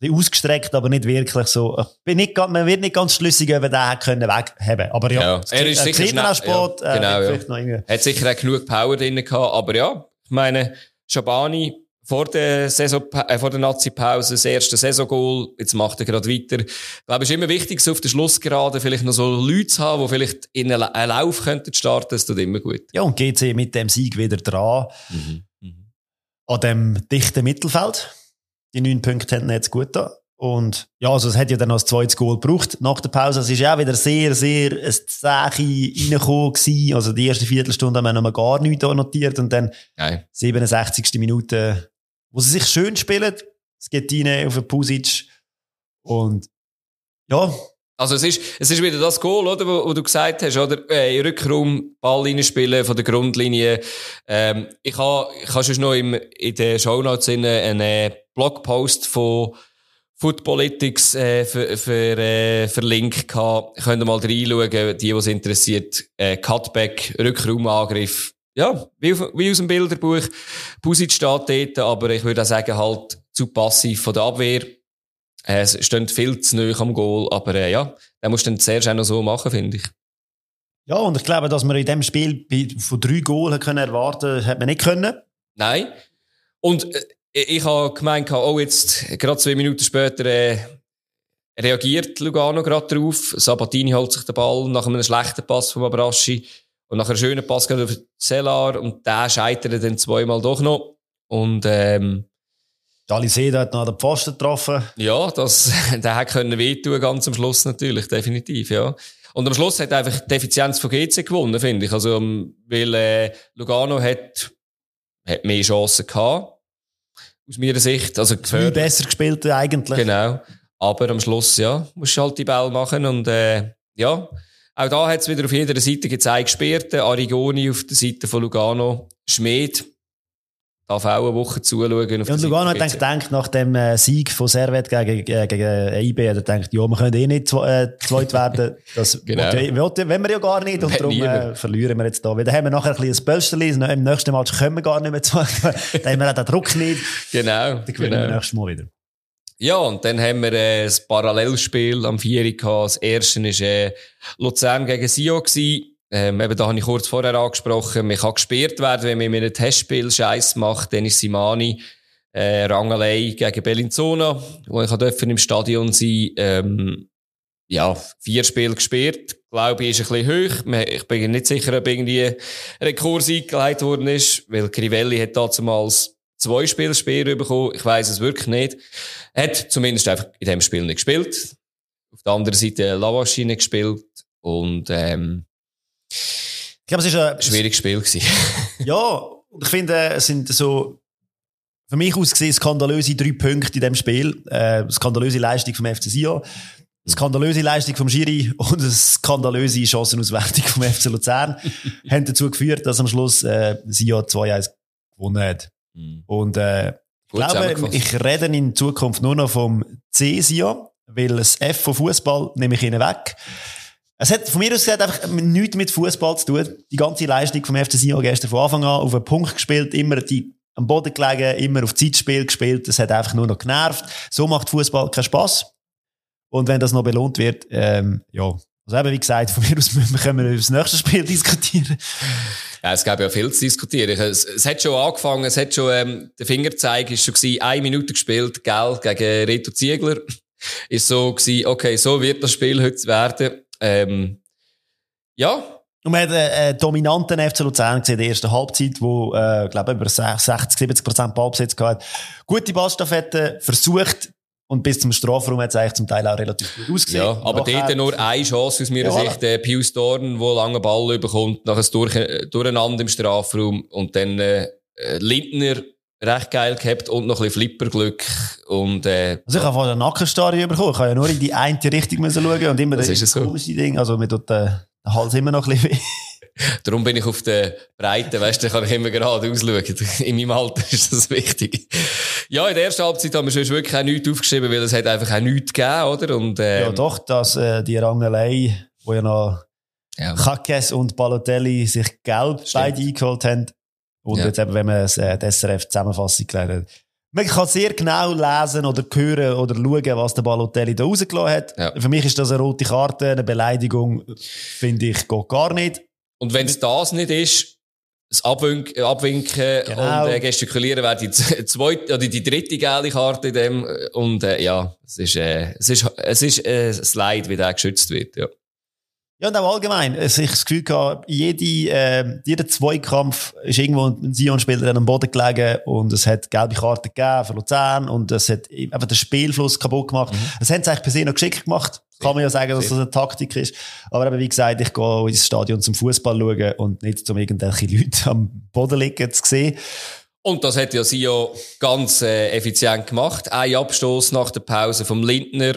S2: bisschen, ausgestreckt, aber nicht wirklich so. Ich bin nicht, man wird nicht ganz schlüssig, ob er den können weghaben. Aber ja,
S1: ja. er ist sicher schnell,
S2: Sport,
S1: ja, genau, äh, ja. Hat sicher auch genug Power drin gehabt, aber ja, ich meine, Schabani vor der, Saison, äh, vor der Nazi-Pause das erste Saisongoal. Jetzt macht er gerade weiter. Ich glaube, es ist immer wichtig, so auf der Schlussgerade vielleicht noch so Leute zu haben, die vielleicht in einen Lauf könnten starten. Das tut immer gut.
S2: Ja, und GC mit dem Sieg wieder dran. Mhm. Mhm. An dem dichten Mittelfeld. Die neun Punkte hätten jetzt gut da. Und ja, also es hat ja dann noch das zweite Goal gebraucht nach der Pause. Es ist ja auch wieder sehr, sehr ein Zeichen reingekommen gewesen. Also die erste Viertelstunde haben wir noch mal gar nichts notiert und dann
S1: Nein.
S2: 67. Minute, wo sie sich schön spielen. Es geht rein auf den Pusic. Und ja.
S1: Also es ist, es ist wieder das Goal, oder, wo, wo du gesagt hast, oder? Äh, Rückraum, Ball reinspielen von der Grundlinie. Ähm, ich habe ich ha schon noch im, in den Shownotes einen Blogpost von Footpolitics äh, ver, ver, äh, verlinkt gehabt. Könnt ihr mal reinschauen, die, es interessiert. Äh, Cutback, Rückraumangriff. Ja, wie, auf, wie aus dem Bilderbuch. Pusic steht dort, aber ich würde auch sagen, halt zu passiv von der Abwehr. Äh, es steht viel zu nahe am Goal, aber äh, ja, den musst du dann zuerst auch noch so machen, finde ich.
S2: Ja, und ich glaube, dass man in dem Spiel von drei Goal können erwarten hat man nicht können.
S1: Nein. Und äh, ich habe gemeint, oh, jetzt, gerade zwei Minuten später, äh, reagiert Lugano gerade drauf. Sabatini holt sich den Ball nach einem schlechten Pass von Abraschi und nach einem schönen Pass geht auf Cellar und der scheitert dann zweimal doch noch. Und, ähm,
S2: Daliseda hat noch den Pfosten getroffen.
S1: Ja, das, [laughs] der hat können wehtun, ganz am Schluss natürlich, definitiv, ja. Und am Schluss hat einfach die Effizienz von GC gewonnen, finde ich. Also, ähm, weil, äh, Lugano hat, hat mehr Chancen gehabt. Aus meiner Sicht. Also,
S2: Viel besser gespielt eigentlich.
S1: Genau. Aber am Schluss, ja, musst du halt die Bälle machen und, äh, ja. Auch da hat es wieder auf jeder Seite gezeigt, Gesperrte, Arigoni auf der Seite von Lugano, Schmied, darf auch eine Woche zuschauen.
S2: Auf ja, und Lugano hat gedacht, nach dem äh, Sieg von Servet gegen, äh, gegen EIB, hat er gedacht, ja, wir können eh nicht äh, zweit werden. Das [laughs]
S1: genau.
S2: will, wenn wir ja gar nicht. Und darum äh, verlieren wir jetzt da. Weil dann haben wir nachher ein bisschen ein Pölsterli. Im nächsten Match können wir gar nicht mehr zweit [laughs] Dann haben wir auch den Druck nicht.
S1: Genau.
S2: Dann gewinnen genau. wir nächstes Mal wieder.
S1: Ja, und dann haben wir äh, das Parallelspiel am 4. gehabt. Das erste war äh, Luzern gegen Sio. Gewesen. Ähm, eben, da habe ich kurz vorher angesprochen, man kann gesperrt werden, wenn man mit einem Testspiel Scheiß macht. Dennis Simani, äh, Rangelei gegen Bellinzona, wo ich durfte im Stadion sein. Ähm, ja, vier Spiele gesperrt. Glaube ich, ist ein bisschen hoch. Ich bin nicht sicher, ob irgendwie ein Rekord eingeleitet worden ist, weil Crivelli hat damals zwei Spiele Sperre bekommen. Ich weiß es wirklich nicht. Hat zumindest einfach in dem Spiel nicht gespielt. Auf der anderen Seite Lavaschine gespielt und, ähm,
S2: ich glaube, es ist ein
S1: schwieriges Spiel gewesen. [laughs]
S2: ja, ich finde, es sind so für mich aus gesehen skandalöse drei Punkte in dem Spiel. Äh, skandalöse Leistung vom FC Sion, skandalöse Leistung vom Schiri und eine skandalöse Chancenauswertung vom FC Luzern [laughs] haben dazu geführt, dass am Schluss äh, Sion 2-1 gewonnen hat. Mhm. Und äh, ich glaube, ich rede in Zukunft nur noch vom C Sion, weil das F von Fußball nehme ich ihnen weg. Es hat von mir aus gesagt einfach nichts mit Fußball zu tun. Die ganze Leistung vom FC Sion gestern von Anfang an auf einen Punkt gespielt, immer die am Boden gelegen, immer auf Zeitspiel gespielt. Das hat einfach nur noch genervt. So macht Fußball keinen Spaß. Und wenn das noch belohnt wird, ähm, ja. Also eben, wie gesagt, von mir aus [laughs] können wir über das nächste Spiel diskutieren.
S1: Ja, es gab ja viel zu diskutieren. Es, es hat schon angefangen, es hat schon, ähm, der Fingerzeig ist schon gewesen, eine Minute gespielt, gell, gegen Reto Ziegler. [laughs] Ist so gewesen, okay, so wird das Spiel heute werden. Ähm, ja.
S2: Und man hat einen äh, dominanten FC Luzern gesehen in der ersten Halbzeit, wo, äh, glaube über 60, 70 Prozent Ballbesitz gehabt Gute Ballstaffette versucht, und bis zum Strafraum hat es eigentlich zum Teil auch relativ gut ausgesehen.
S1: Ja, aber Nachher, dort nur eine Chance aus meiner ja, Sicht. Der Pius Dorn, der lange Ball bekommt, nachher durch, Durcheinander im Strafraum und dann äh, Lindner recht geil gehabt und noch ein bisschen Flipperglück. Und, äh,
S2: also ich habe von der Nackenstarre bekommen. Ich habe ja nur in die eine Richtung müssen schauen und immer
S1: das,
S2: ist
S1: so.
S2: komische Ding. Also mir tut der Hals immer noch ein bisschen weh. [laughs]
S1: Darum bin ich auf der Breite, weißt du, kann ich immer gerade ausschauen. [laughs] In meinem Alter ist das wichtig. Ja, in der ersten Halbzeit haben wir schon wirklich auch nichts aufgeschrieben, weil es hat einfach auch nichts gegeben, oder? Und, ähm,
S2: ja, doch, dass äh, die Rangelei, wo ja noch ja. Kakes und Balotelli sich gelb Stimmt. beide eingeholt haben, und ja. jetzt eben, wenn man äh, die SRF-Zusammenfassung gelernt hat. Man kann sehr genau lesen oder hören oder schauen, was der Balotelli da rausgelassen hat. Ja. Für mich ist das eine rote Karte, eine Beleidigung, finde ich, geht gar nicht.
S1: Und wenn es das nicht ist, das Abwinken, Abwinken genau. und äh, Gestikulieren wäre die zweite oder die dritte gelbe Karte in dem. Und äh, ja, es ist, äh, es ist, es ist äh, ein Slide, wie der geschützt wird. Ja.
S2: Ja, und auch allgemein. Also ich das Gefühl gehabt, jede, äh, jeder Zweikampf ist irgendwo ein Sion-Spieler am Boden gelegen und es hat gelbe Karten gegeben für Luzern und es hat einfach den Spielfluss kaputt gemacht. Mhm. Das haben sie eigentlich per se noch geschickt gemacht. Kann man ja sagen, dass das eine Taktik ist. Aber eben, wie gesagt, ich gehe ins Stadion zum Fußball schauen und nicht um irgendwelche Leute am Boden liegen zu sehen.
S1: Und das hat ja Sio ganz äh, effizient gemacht. Ein Abstoß nach der Pause vom Lindner,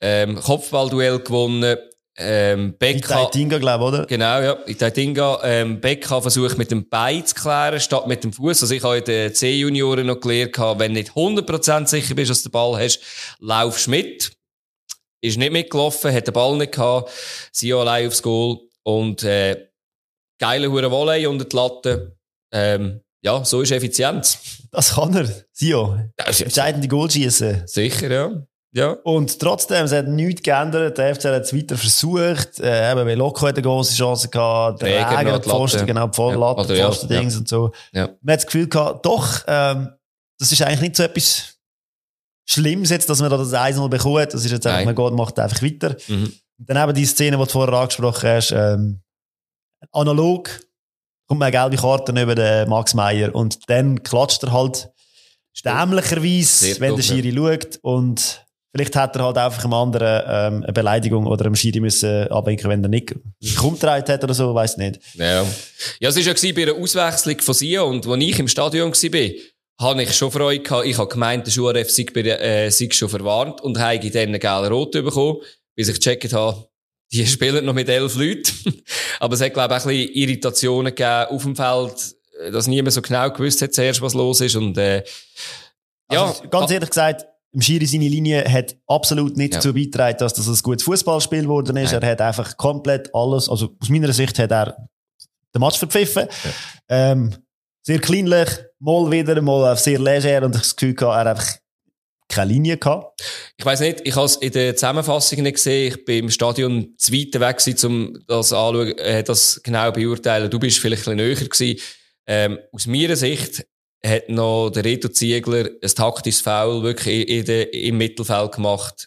S1: ähm, Kopfballduell gewonnen Ähm, Becca.
S2: Itaitinga, glaube ich, oder?
S1: Genau, ja. Itaitinga. Ähm, Becca versucht mit dem Bein zu klären, statt mit dem Fuß. Also ich habe in den C-Junioren noch gelernt, wenn du nicht 100% sicher bist, dass du den Ball hast, laufst mit. Ist nicht mitgelaufen, hat den Ball nicht gehabt. Sie allein aufs Goal. Und, äh, geile hure Volley unter die Latte. Ähm, ja, so ist Effizienz.
S2: Das kann er. Sio. Entscheidende Goal schießen.
S1: Sicher, ja. Ja.
S2: Und trotzdem, es hat nichts geändert. Der FC hat es weiter versucht. Äh, eben, weil Loco hat eine grosse Chance gehabt. Der Räger
S1: noch
S2: hat. Pfosten, genau, die Vorlatte,
S1: Ja, oder
S2: ja,
S1: ja,
S2: Pfosten-Dings
S1: ja.
S2: und so.
S1: Ja.
S2: Man hat das Gefühl gehabt, doch, ähm, das ist eigentlich nicht so etwas Schlimmes jetzt, dass man da das 1-0 bekommt. Das ist jetzt einfach, man geht, macht einfach weiter.
S1: Mhm.
S2: Und dann eben die Szene, die du vorher angesprochen hast, ähm, analog kommt man eine gelbe Karte über den Max Meyer und dann klatscht er halt dämlicherweise, wenn der Schiri schaut und vielleicht hat er halt einfach einem anderen ähm, eine Beleidigung oder einem Schiri müssen abwinken, wenn er nicht umgedreht hat oder so, weiß nicht.
S1: Ja. Ja, es war ja gewesen bei einer Auswechslung von Sion und als ich im Stadion war, habe ich schon Freude gehabt. Ich habe gemeint, der Schuhref sei, äh, sei schon verwarnt und habe dann einen gelben Rot bekommen, bis ich gecheckt habe, die spielen noch mit elf Leuten. [laughs] Aber es hat, glaube ich, auch ein bisschen Irritationen gegeben auf dem Feld, dass niemand so genau gewusst hat zuerst, was los ist und, äh, ja.
S2: Also, ganz ehrlich gesagt, im Schiri seine Linie hat absolut nicht
S1: Ja.
S2: dazu beigetragen, dass das ein gutes Fußballspiel geworden ist.
S1: Nein.
S2: Er hat einfach komplett alles, also aus meiner Sicht hat er den Match verpfiffen. Ähm, sehr kleinlich, mal wieder, mal sehr leger und ich das Gefühl gehabt, er einfach keine Linie gehabt.
S1: Ich weiß nicht, ich habe es in der Zusammenfassung nicht gesehen. Ich bin im Stadion zu weit weg gewesen, um das anzuschauen, äh, das genau beurteilen. Du bist vielleicht ein bisschen näher gewesen. Ähm, aus meiner Sicht hat noch der Reto Ziegler ein taktisches Foul wirklich in, in der, im Mittelfeld gemacht.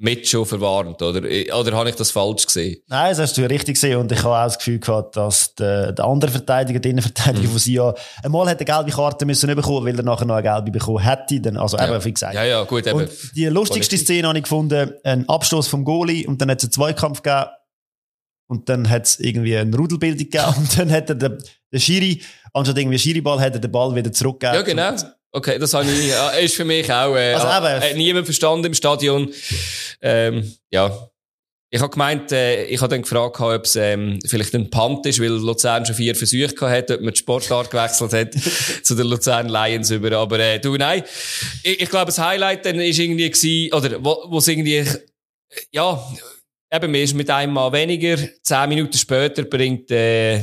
S1: Mit schon verwarnt, oder? Oder habe ich das falsch gesehen?
S2: Nein, das hast du richtig gesehen und ich habe auch das Gefühl gehabt, dass der, der andere Verteidiger, der Innenverteidiger von Sia, einmal hätte eine gelbe Karte müssen bekommen, weil er nachher noch eine gelbe bekommen hätte. Dann, also eben, wie gesagt.
S1: Ja, ja, gut, eben.
S2: Und die lustigste
S1: Politik.
S2: Szene habe ich gefunden, ein Abstoß vom Goalie und dann hat es einen Zweikampf gegeben und dann hat es irgendwie eine Rudelbildung gegeben und dann hat er den, den Schiri, anstatt irgendwie Schiri-Ball, hat er den Ball wieder zurückgegeben.
S1: Ja, genau. Okay, das habe ich, ja, ist für mich auch, äh,
S2: Also
S1: äh, niemand verstanden im Stadion. Ähm, ja. Ich habe gemeint, äh, ich habe dann gefragt, ob es ähm, vielleicht ein Punt ist, weil Luzern schon vier Versuche gehabt hat, ob man die Sportart gewechselt hat [laughs] zu den Luzern Lions über. Aber äh, du, nein. Ich, ich glaube, das Highlight dann ist irgendwie gewesen, oder wo wo es irgendwie, äh, ja, eben, mir ist mit einem Mal weniger. Zehn Minuten später bringt äh,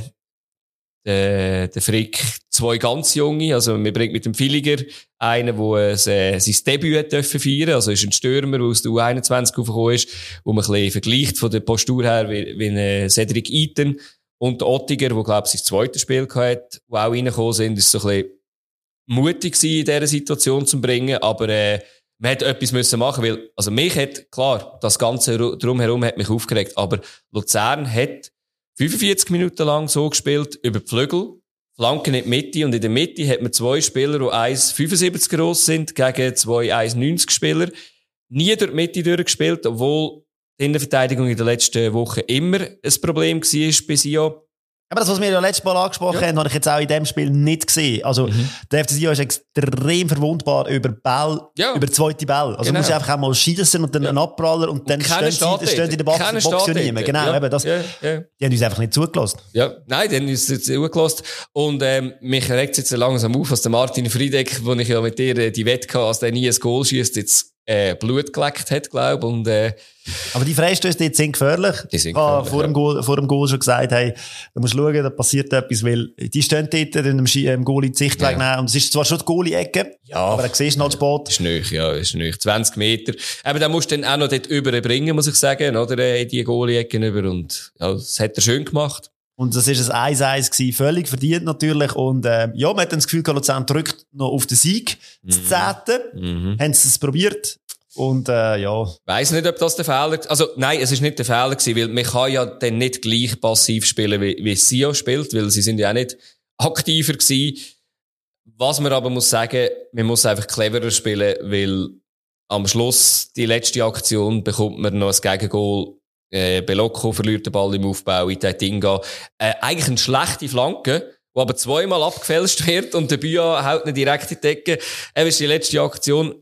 S1: der, der Frick zwei ganz junge, also wir bringt mit dem Villiger einen, der äh, sein Debüt dürfen feiern, also ist ein Stürmer, der aus der U21 aufgekommen ist, wo man ein bisschen vergleicht von der Postur her wie, wie ein Cedric Eaton und der Ottiger, der glaube ich sein zweites Spiel gehabt wo auch reingekommen sind, ist so ein bisschen mutig gewesen, in dieser Situation zu bringen, aber äh, man hat etwas müssen machen, weil, also mich hat, klar, das Ganze ru- drumherum hat mich aufgeregt, aber Luzern hat 45 Minuten lang so gespielt, über die Flügel, Flanken in die Mitte, und in der Mitte hat man zwei Spieler, die 1,75 groß sind, gegen zwei 1,90 Spieler. Nie durch die Mitte durchgespielt, obwohl die Innenverteidigung in den letzten Wochen immer ein Problem war bei Sion.
S2: Aber das, was wir ja letztes Mal angesprochen
S1: Ja.
S2: haben, habe ich jetzt auch in dem Spiel nicht gesehen. Also, der FC Sion ist extrem verwundbar über Ball,
S1: Ja.
S2: über zweite Ball. Also,
S1: Genau.
S2: du musst einfach auch mal schießen und dann
S1: Ja.
S2: einen Abpraller und dann stehen sie, stehen in der Box,
S1: Keine
S2: Box mehr.
S1: dort.
S2: Genau,
S1: ja,
S2: eben das,
S1: Ja,
S2: die haben uns einfach nicht zugelassen.
S1: Ja, nein, dann ist es zugelassen. Und, ähm, mich regt jetzt so langsam auf, dass der Martin Friedeck, wo ich ja mit dir äh, die Wette hatte, dass der nie ein Goal schießt, jetzt, äh, Blut geleckt hat, glaub, und, äh,
S2: Aber die Freistöße dort sind gefährlich.
S1: Die sind
S2: habe
S1: gefährlich,
S2: vor, dem
S1: ja.
S2: Goal, vor dem Goal schon gesagt, hey, du musst schauen, da passiert etwas, weil die stehen dort, dann dem, Schi- dem Goalie die Sichtweg
S1: Ja.
S2: nehmen. Und es ist zwar schon die Goalie-Ecke,
S1: Ja.
S2: aber dann siehst du noch spät.
S1: ist nöch, ja, ist nöch. 20 Meter. Aber dann musst du dann auch noch dort überbringen, muss ich sagen, oder, äh, in die Goalie-Ecken über. Und, ja, das hat er schön gemacht.
S2: Und das ist ein 1-1 gewesen, völlig verdient natürlich. Und, ähm, ja, man hat dann das Gefühl, Luzern drückt noch auf den Sieg. Das Zehnte.
S1: Mhm.
S2: Haben sie es probiert. Und, äh, ja.
S1: Weiss nicht, ob das der Fehler, also, nein, es ist nicht der Fehler gewesen, weil man kann ja dann nicht gleich passiv spielen, wie, wie Sio spielt, weil sie sind ja auch nicht aktiver gewesen. Was man aber muss sagen, man muss einfach cleverer spielen, weil am Schluss, die letzte Aktion, bekommt man noch ein Gegengol. Äh, Belocco verliert den Ball im Aufbau, Itaitinga. Äh, eigentlich eine schlechte Flanke, die aber zweimal abgefälscht [laughs] wird und der Bia haut nicht direkt in die Decke. Eben ist die letzte Aktion.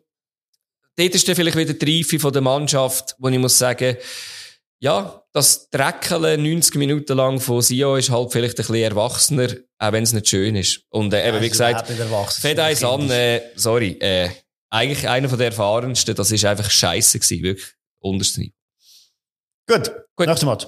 S1: Dort ist dann vielleicht wieder die Reife von der Mannschaft, wo ich muss sagen, ja, das Dreckeln 90 Minuten lang von Sio ist halt vielleicht ein bisschen erwachsener, auch wenn es nicht schön ist. Und äh, eben, wie gesagt, eins an, äh, sorry, äh, eigentlich einer von der erfahrensten, das ist einfach scheiße gewesen, wirklich unterstes
S2: Gut, Gut. nächstes Match.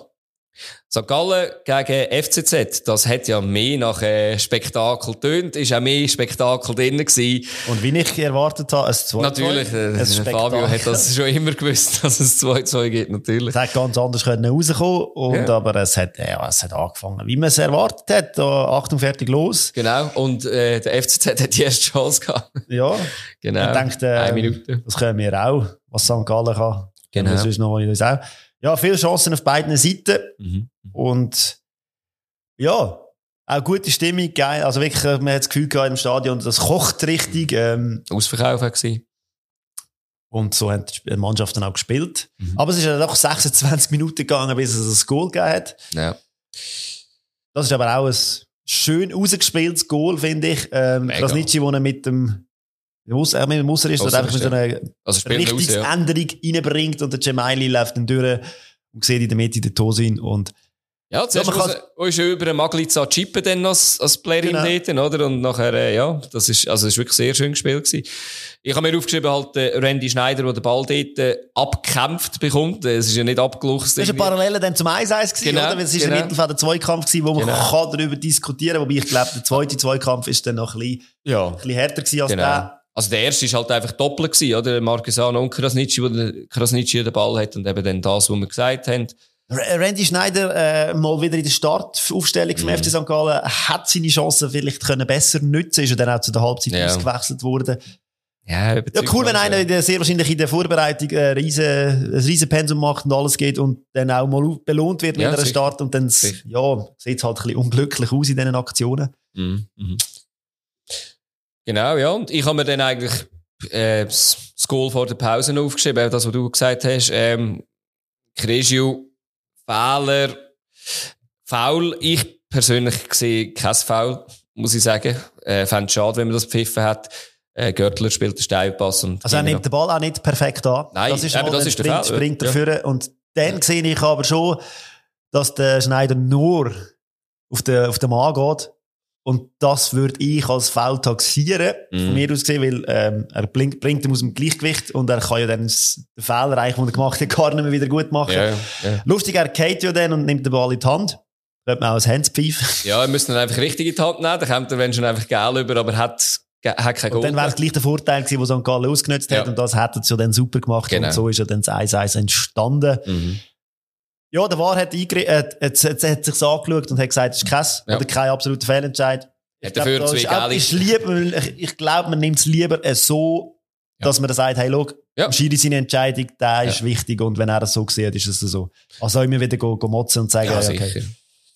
S1: St. Gallen gegen FCZ, das hat ja mehr nach äh, Spektakel tönt, ist auch mehr Spektakel drin gewesen.
S2: Und wie ich erwartet habe, ein 2
S1: Natürlich, äh, Fabio hat das [laughs] schon immer gewusst, dass es 2-2 gibt, natürlich.
S2: Es hätte ganz anders können rauskommen und, ja. aber es hat, ja, es hat angefangen, wie man es erwartet hat, da, Achtung, fertig, los.
S1: Genau, und äh, der FCZ hat die erste Chance gehabt.
S2: Ja. [laughs]
S1: genau.
S2: Ich dachte, äh,
S1: Eine Minute.
S2: Das können wir auch, was St. Gallen kann.
S1: Genau.
S2: Das ist noch uns auch ja, viele Chancen auf beiden Seiten.
S1: Mhm.
S2: Und ja, auch gute Stimmung, geil. Also wirklich, man hat das Gefühl gehabt im Stadion, das kocht richtig. Ähm,
S1: Ausverkauf war.
S2: Und so hat die Mannschaft dann auch gespielt.
S1: Mhm.
S2: Aber es ist ja doch 26 Minuten gegangen, bis es ein Goal gegeben hat.
S1: Ja.
S2: Das ist aber auch ein schön rausgespieltes Goal, finde ich. Ähm. Krasnitschi, wo er mit dem muss, mit dem Musser ist,
S1: Ausser
S2: einfach mit so einer
S1: Also raus, ja.
S2: Richtungsänderung reinbringt und der Gemaili läuft dann durch und sieht in der Mitte den Tosin und
S1: Ja, zuerst
S2: Ja, man
S1: muss er- ist er über einen Magliza chippen dann als, als Playerin
S2: Genau.
S1: dort, oder? Und nachher, äh, ja, das ist, also, das ist wirklich sehr schön gespielt gewesen. Ich habe mir aufgeschrieben, halt, äh, Randy Schneider, der den Ball dort äh, abgekämpft bekommt. Äh, Es ist ja nicht abgeluchst.
S2: Das war eine. Parallele dann zum 1-1 gewesen,
S1: Genau,
S2: oder? Weil es ist
S1: genau.
S2: im Mittelfeld ein Zweikampf gewesen, wo man
S1: Genau.
S2: kann darüber diskutieren wobei ich glaube, der zweite Zweikampf ist dann noch ein bisschen,
S1: Ja.
S2: ein bisschen härter gewesen als
S1: Genau.
S2: der.
S1: Also der erste ist halt einfach doppelt gewesen, oder? Marquesano und Krasnitschi, wo der Krasnitschi den Ball hat und eben dann das, was wir gesagt haben.
S2: Randy Schneider, äh, mal wieder in der Startaufstellung vom
S1: Mhm.
S2: FC St. Gallen, hat seine Chancen vielleicht können besser nutzen ist er dann auch zu der Halbzeit
S1: Ja.
S2: ausgewechselt worden.
S1: Ja,
S2: Ja, cool, wenn einer in der, sehr wahrscheinlich in der Vorbereitung äh, riesen, ein riesen Pensum macht und alles geht und dann auch mal belohnt wird mit
S1: Ja, sicher.
S2: Start und dann,
S1: Sicher.
S2: ja, sieht halt ein bisschen unglücklich aus in diesen Aktionen.
S1: Mhm. Mhm. Genau, ja. Und ich habe mir dann eigentlich äh, das Goal vor der Pause aufgeschrieben, das, was du gesagt hast. Ähm, Cresio, Fehler, Foul. Ich persönlich sehe kein Foul, muss ich sagen. Äh, Fände es schade, wenn man das gepfiffen hat. Äh, Görtler spielt den Steilpass. Und
S2: Also er nimmt den Ball auch nicht perfekt an.
S1: Nein,
S2: das ist
S1: eben,
S2: mal,
S1: das ist der
S2: springt,
S1: Fall,
S2: springt
S1: ja.
S2: Und dann sehe ich aber schon, dass der Schneider nur auf den, auf den Mann geht. Und das würde ich als Foul taxieren,
S1: Mhm.
S2: von mir aus gesehen, weil ähm, er bringt, bringt ihn aus dem Gleichgewicht und er kann ja dann den Fehler, eigentlich, den er gemacht hat, [laughs] gar nicht mehr wieder gut machen.
S1: Ja, ja.
S2: Lustig, er geht ja dann und nimmt den Ball in die Hand. Könnte man auch ein Handspfeifen. [laughs]
S1: ja, wir müssen ihn einfach richtig in die Hand nehmen. Dann kommt er, wenn schon einfach geil über, aber hat, hat kein
S2: Und
S1: Goal.
S2: dann wäre es gleich der Vorteil gewesen, den St. Gallen ausgenutzt hat.
S1: Ja.
S2: Und das hat er ja dann super gemacht.
S1: Genau.
S2: Und so ist ja dann das 1-1 entstanden.
S1: Mhm.
S2: Ja, der War hat, eingre- äh, hat, hat, hat sich's angeschaut und hat gesagt, es ist kein,
S1: Ja.
S2: oder kein absoluter Fehlentscheid. Ich
S1: Hat dafür zwei
S2: ist,
S1: gelbe.
S2: ist lieb, ich, ich glaube, man nimmt es lieber äh, so,
S1: Ja.
S2: dass man dann sagt, hey, schau,
S1: Ja.
S2: Schiri seine Entscheidung, der ist
S1: Ja.
S2: wichtig und wenn er das so sieht, ist es so. Also immer wieder go, go motzen und sagen,
S1: Ja,
S2: ja,
S1: sicher.
S2: okay.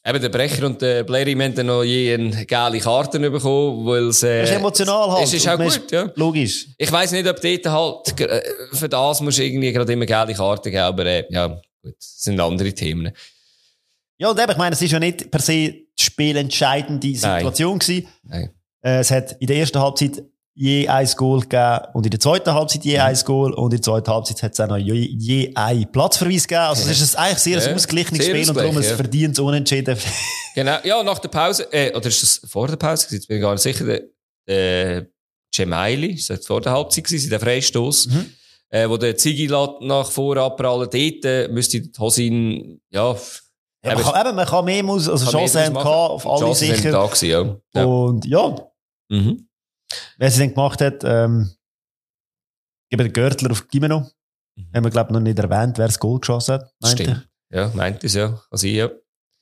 S1: Eben, der Brecher und der Blairi haben dann noch je eine geile Karte bekommen, weil es, äh,
S2: Das ist emotional halt.
S1: Es ist auch gut, ja.
S2: Logisch.
S1: Ich weiss nicht, ob dort halt, äh, für das musst du irgendwie gerade immer geile Karten geben, aber, äh, ja, gut, das sind andere Themen.
S2: Ja, und eben, ich meine, es ist ja nicht per se die spielentscheidende Situation gewesen.
S1: Nein.
S2: Äh, es hat in der ersten Halbzeit je ein Goal gegeben und in der zweiten Halbzeit
S1: Mhm.
S2: je ein Goal und in der zweiten Halbzeit hat es auch noch je, je ein Platzverweis gegeben. Also es ist eigentlich sehr
S1: Ja,
S2: ein ausgeglichenes Spiel und darum
S1: ja.
S2: verdientes Unentschieden. [laughs]
S1: Genau, ja, nach der Pause, äh, oder ist das vor der Pause? Jetzt bin ich gar nicht sicher, der, Gemaili, ist das vor der Halbzeit gewesen, der Freistoß,
S2: Mhm.
S1: Äh, wo der Ziggy nach vorne abprallen, dort, äh, müsste Hosin, ja,
S2: Ja, man, kann, eben, man kann mehr muss, also Chancen haben auf alle
S1: Chancen
S2: sicher.
S1: da gewesen, ja. ja.
S2: Und ja,
S1: Mhm.
S2: wer sie dann gemacht hat, ähm, eben den Görtler auf Gimeno.
S1: Mhm.
S2: Haben wir, glaube ich, noch nicht erwähnt, wer das Goal geschossen hat. meinte
S1: Stimmt. Ja, meint es ja. Kann sein, ja.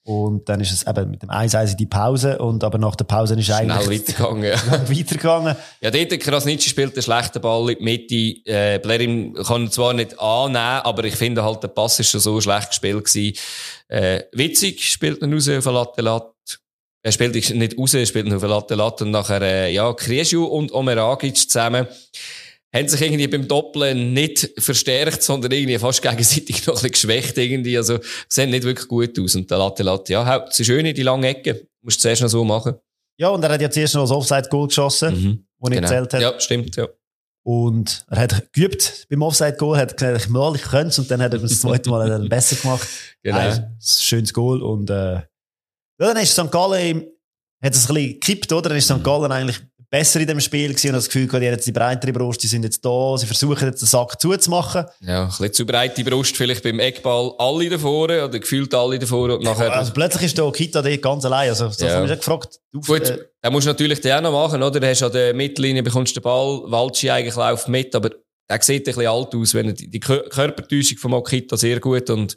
S2: Und dann ist es eben mit dem 1-1 in die Pause und aber nach der Pause ist
S1: Schnell
S2: eigentlich
S1: weitergegangen, [laughs] ja.
S2: weitergegangen.
S1: Ja, dort, Krasnitschi spielt einen schlechten Ball in die Mitte. Äh, Blerim kann ihn zwar nicht annehmen, aber ich finde halt, der Pass ist schon so schlecht gespielt gewesen. Äh, Witzig spielt ihn raus auf den Latte Latte. Er spielt nicht raus, er spielt auf den Latte Latte und nachher, äh, ja, Kriesju und Omeragic zusammen haben sich irgendwie beim Doppeln nicht verstärkt, sondern irgendwie fast gegenseitig [laughs] noch ein bisschen geschwächt irgendwie. Also, sehen nicht wirklich gut aus. Und der Latte Latte, ja, haut sie schön in die lange Ecke. Musst du zuerst noch so machen.
S2: Ja, und er hat ja zuerst noch das Offside-Goal geschossen,
S1: Mhm.
S2: wo
S1: Genau.
S2: gezählt hat.
S1: Ja, stimmt, ja.
S2: Und er hat geübt beim Offside-Goal, hat gesagt, mal, ich könnte es, und dann hat er das zweite Mal dann besser gemacht. [laughs]
S1: Genau.
S2: Ein schönes Goal. Und, äh, ja, dann ist St. Gallen, hat es ein bisschen gekippt, oder? Dann ist St. Gallen eigentlich besser in dem Spiel gewesen und das Gefühl gehabt, die haben jetzt die breitere Brust, die sind jetzt da, sie versuchen jetzt den Sack zuzumachen.
S1: Ja, ein bisschen zu breite Brust, vielleicht beim Eckball alle davor, oder gefühlt alle davor und nachher...
S2: Also plötzlich ist der Kita dort ganz allein, also das
S1: Ja.
S2: habe ich schon gefragt. Du,
S1: Gut,
S2: äh,
S1: den musst du natürlich den auch noch machen, oder? Du hast an der Mittellinie, bekommst den Ball, Waldschi eigentlich läuft mit, aber der sieht ein bisschen alt aus, wenn er die, die Kör- Körpertäuschung von Okita sehr gut und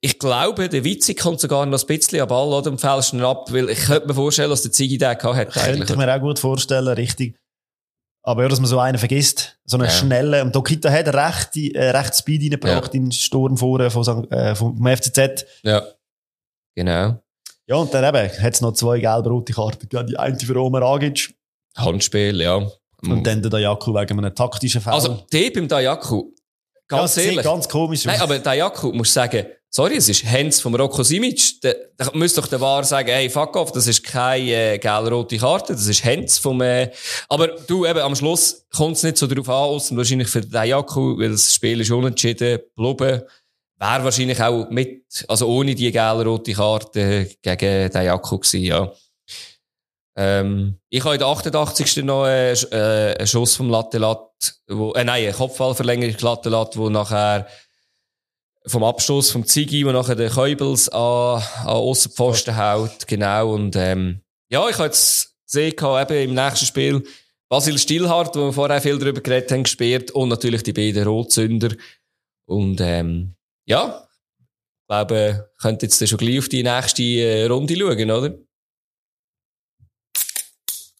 S1: ich glaube, der Witzig kommt sogar noch ein bisschen an Ball, oder? Fällst ihn ab, weil ich könnte mir vorstellen, dass der Ziggy den gehabt hat,
S2: könnte ich mir auch gut vorstellen, richtig. Aber ja, dass man so einen vergisst, so einen
S1: Ja.
S2: schnellen, und Dokita hat recht, äh, recht Speed reingebracht in den Sturm vorne von, äh, vom FCZ.
S1: Ja. Genau.
S2: Ja, und dann eben, hat es noch zwei gelb-rote Karten. Die eine für Omer Agic
S1: Handspiel, ja.
S2: Und dann der Dayaku wegen einem taktischen Foul.
S1: Also, der beim Dayaku,
S2: ja,
S1: ganz
S2: sieht
S1: ehrlich.
S2: ganz komisch aus.
S1: Nein, aber Dayaku, musst sagen, sorry, es ist Hens vom Rocco Simic. Da, da müsste doch der Wahr sagen, hey, fuck off, das ist keine äh, gelb-rote Karte, das ist Hens vom, äh, aber du, eben, am Schluss kommt es nicht so darauf an, ausser wahrscheinlich für Dayaku, weil das Spiel ist unentschieden, Blubben, wäre wahrscheinlich auch mit, also ohne die gelb-rote Karte gegen Dayaku gewesen, ja. Ähm, ich habe in der 88. noch äh, sch- äh, einen Schuss vom Lattelat, wo, äh, nein, eine Kopfballverlängerung Lattelat, wo nachher vom Abstoß vom Ziggy, wo nachher der Käubels an, an Aussenpfosten haut, genau, und, ähm, ja, ich habe jetzt gesehen, eben im nächsten Spiel, Basil Stillhardt, wo wir vorher viel darüber geredet haben, gesperrt, und natürlich die beiden Rotzünder, und, ähm, ja, ich glaube, könnt jetzt schon gleich auf die nächste äh, Runde schauen, oder?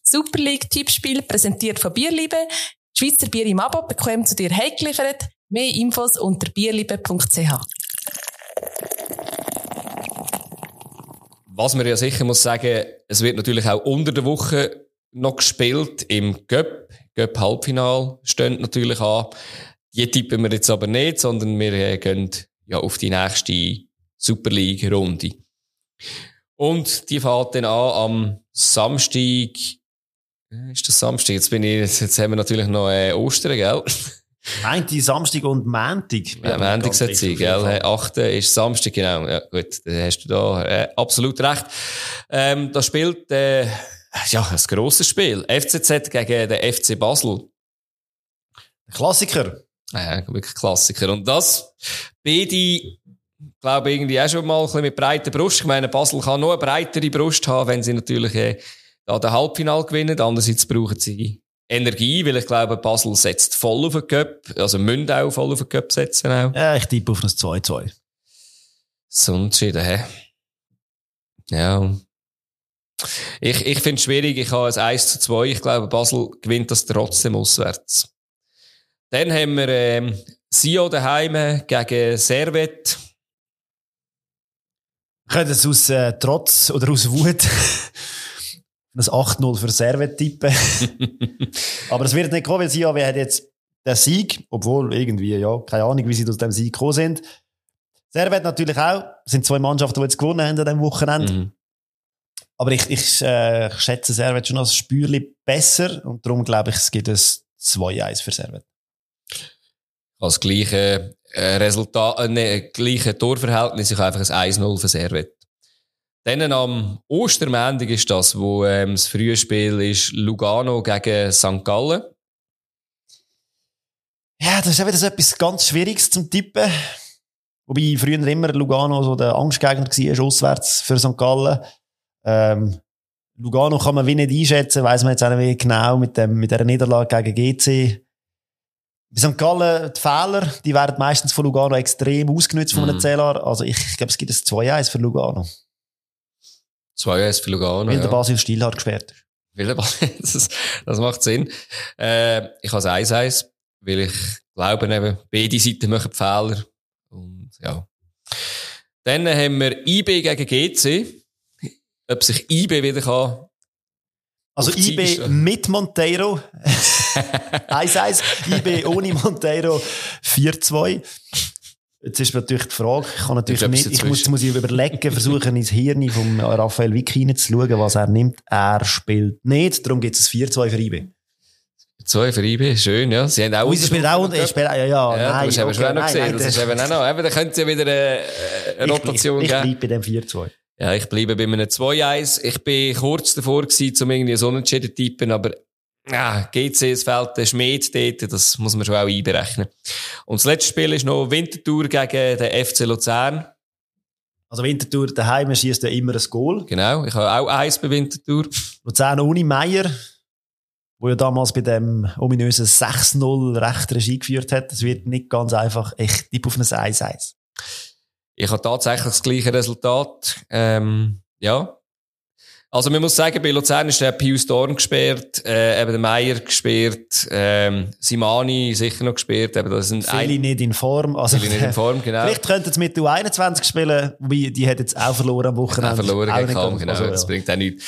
S3: Super League Tippspiel präsentiert von Bierliebe. Schweizer Bier im Abo bekommen zu dir heimgeliefert. Mehr Infos unter bierliebe.ch.
S1: Was man ja sicher muss sagen, es wird natürlich auch unter der Woche noch gespielt im Göpp. Göpp Halbfinal steht natürlich an. Die tippen wir jetzt aber nicht, sondern wir äh, gehen ja auf die nächste Super League Runde. Und die fährt dann an am Samstag. Äh, Ist das Samstag? Jetzt bin ich, jetzt, jetzt haben wir natürlich noch äh, Ostern, gell? [laughs]
S2: Meint die Samstag und Montag?
S1: Ja, Montag sollte sein, gell? Hey, 8. ist Samstag, genau. Ja, gut, dann hast du da äh, absolut recht. Ähm, da spielt, äh, ja, ein grosses Spiel. FCZ gegen den FC Basel.
S2: Klassiker.
S1: Ja, wirklich Klassiker. Und das, beide, glaube ich, irgendwie auch schon mal ein bisschen mit breiter Brust. Ich meine, Basel kann nur eine breitere Brust haben, wenn sie natürlich äh, da den Halbfinal gewinnen. Andererseits brauchen sie Energie, weil ich glaube, Basel setzt voll auf den Cup, also müssen auch voll auf den Cup setzen auch.
S2: Ja, ich tippe auf ein 2-2.
S1: So entschieden, hä? Ja. Ich, ich finde es schwierig, ich habe ein 1 zu 2. Ich glaube, Basel gewinnt das trotzdem auswärts. Dann haben wir ähm, Sio daheim gegen Servet.
S2: Könnte es aus äh, Trotz oder aus Wut ein 8-0 für Servet tippen. [laughs] Aber es wird nicht kommen, weil sie ja, wir haben jetzt den Sieg, obwohl irgendwie, ja, keine Ahnung, wie sie aus dem Sieg gekommen sind. Servet natürlich auch. Es sind zwei Mannschaften, die jetzt gewonnen haben an diesem Wochenende.
S1: Mhm.
S2: Aber ich, ich, äh, ich schätze Servet schon als Spürli besser und darum glaube ich, es gibt ein 2-1 für Servet.
S1: Als gleiche äh, Resultat, äh, nee, gleiche Torverhältnis, ich habe einfach ein 1-0 für Servet. Dann am Ostermäntig ist das, wo ähm, das frühe Spiel ist Lugano gegen St. Gallen.
S2: Ja, das ist auch wieder so etwas ganz Schwieriges zum Tippen. Wobei früher immer Lugano so der Angstgegner war, auswärts für St. Gallen. Ähm, Lugano kann man wie nicht einschätzen, weiss man jetzt auch nicht genau mit, dem, mit dieser Niederlage gegen GC. Bei St. Gallen, die Fehler, die werden meistens von Lugano extrem ausgenutzt von einem
S1: Mhm.
S2: Zähler. Also ich, ich glaube, es gibt ein 2-1 für Lugano.
S1: 2-1 für Lugano.
S2: weil der
S1: ja.
S2: Basil Stilhardt gesperrt ist.
S1: Weil der Ball- [laughs] das, das macht Sinn. Äh, ich habe es 1-1, weil ich glaube eben, beide Seiten machen Fehler. Und ja. Dann haben wir IB gegen GC. Ob sich IB wieder kann.
S2: Also IB mit Monteiro. [laughs] 1-1. IB ohne Monteiro 4-2. Jetzt ist natürlich die Frage, ich kann natürlich nicht, ich muss, muss ich überlegen, versuchen ins Hirn von Raphael Wick hineinzuschauen, was er nimmt. Er spielt nicht, darum gibt es ein 4-2 für IB.
S1: 2 für IB, schön, ja. Sie haben auch...
S2: Ui, sie spielt auch,
S1: Ja,
S2: ich spiele, ja, ja,
S1: ja,
S2: nein.
S1: hast eben
S2: okay,
S1: schon auch noch gesehen.
S2: nein,
S1: das
S2: das-
S1: ist eben auch noch, eben, da könnte es ja wieder eine, eine Rotation
S2: ich, ich,
S1: geben.
S2: ich bleibe bei dem 4-2.
S1: Ja, ich bleibe bei einem 2-1. Ich bin kurz davor gewesen, um irgendwie so unentschieden zu tippen, aber ja, GC, es fehlt der Schmied dort, das muss man schon auch einberechnen. Und das letzte Spiel ist noch Winterthur gegen den FC Luzern.
S2: Also Winterthur daheim schießt ja immer ein Goal.
S1: Genau, ich habe auch eins bei Winterthur.
S2: Luzern ohne Meier, wo ja damals bei dem ominösen 6-0 recht Regie geführt hat. Das wird nicht ganz einfach. Ich tippe auf ein 1-1.
S1: Ich habe tatsächlich das gleiche Resultat. Ähm, ja. Also man muss sagen, bei Luzern ist der Pius Dorn gesperrt, äh, eben der Meier gesperrt, ähm, Simani sicher noch gesperrt, eben das sind
S2: Viele nicht in Form. Also,
S1: viele nicht in Form, [laughs] genau.
S2: Vielleicht könnten sie mit U21 spielen, wobei die hat jetzt auch verloren am Wochenende.
S1: Auch verloren
S2: Auch
S1: Kam, genau.
S2: also,
S1: Das
S2: ja.
S1: bringt auch nichts.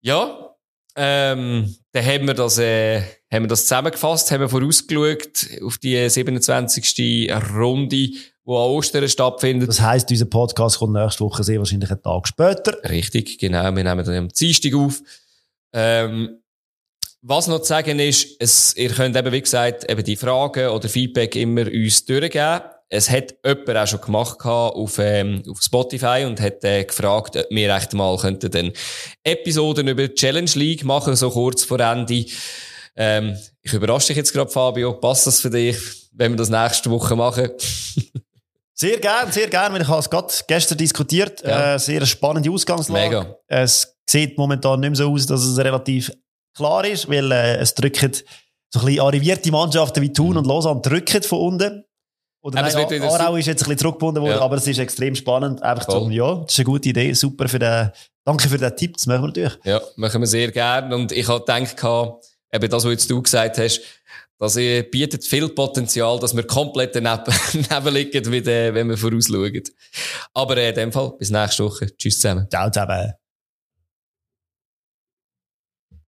S1: Ja, ähm, dann haben wir das, äh, haben wir das zusammengefasst, haben wir vorausgeschaut auf die 27. Runde, wo an Ostern stattfindet.
S2: Das heisst, unser Podcast kommt nächste Woche sehr wahrscheinlich einen Tag später.
S1: Richtig, genau. Wir nehmen dann am Dienstag auf. Ähm, was noch zu sagen ist, es, ihr könnt eben, wie gesagt, eben die Fragen oder Feedback immer uns durchgeben. Es hat jemand auch schon gemacht auf, ähm, auf Spotify und hat äh, gefragt, ob wir echt mal könnten dann Episoden über die Challenge League machen, so kurz vor Ende. Ähm, ich überrasche dich jetzt gerade, Fabio. Passt das für dich, wenn wir das nächste Woche machen? [laughs]
S2: Sehr gern, sehr gern. Ich habe es gerade gestern diskutiert.
S1: Ja.
S2: Äh, sehr spannende Ausgangslage.
S1: Mega.
S2: Es sieht momentan nicht mehr so aus, dass es relativ klar ist, weil äh, es drücken so ein bisschen arrivierte Mannschaften wie Thun und Lausanne drücken von unten. Oder
S1: Aber
S2: nein,
S1: wird
S2: Aarau ist jetzt ein bisschen zurückgebunden worden,
S1: Ja.
S2: aber es ist extrem spannend. Einfach
S1: Voll.
S2: zum, ja, das ist eine gute Idee. Super für den, danke für den Tipp. Das machen wir natürlich.
S1: Ja, machen wir sehr gern. Und ich habe gedacht, eben das, was jetzt du gesagt hast, das bietet viel Potenzial, dass wir komplett daneben, [laughs] daneben liegen, wenn wir vorausschauen. Aber äh, in dem Fall, bis nächste Woche. Tschüss zusammen.
S2: Ciao zusammen.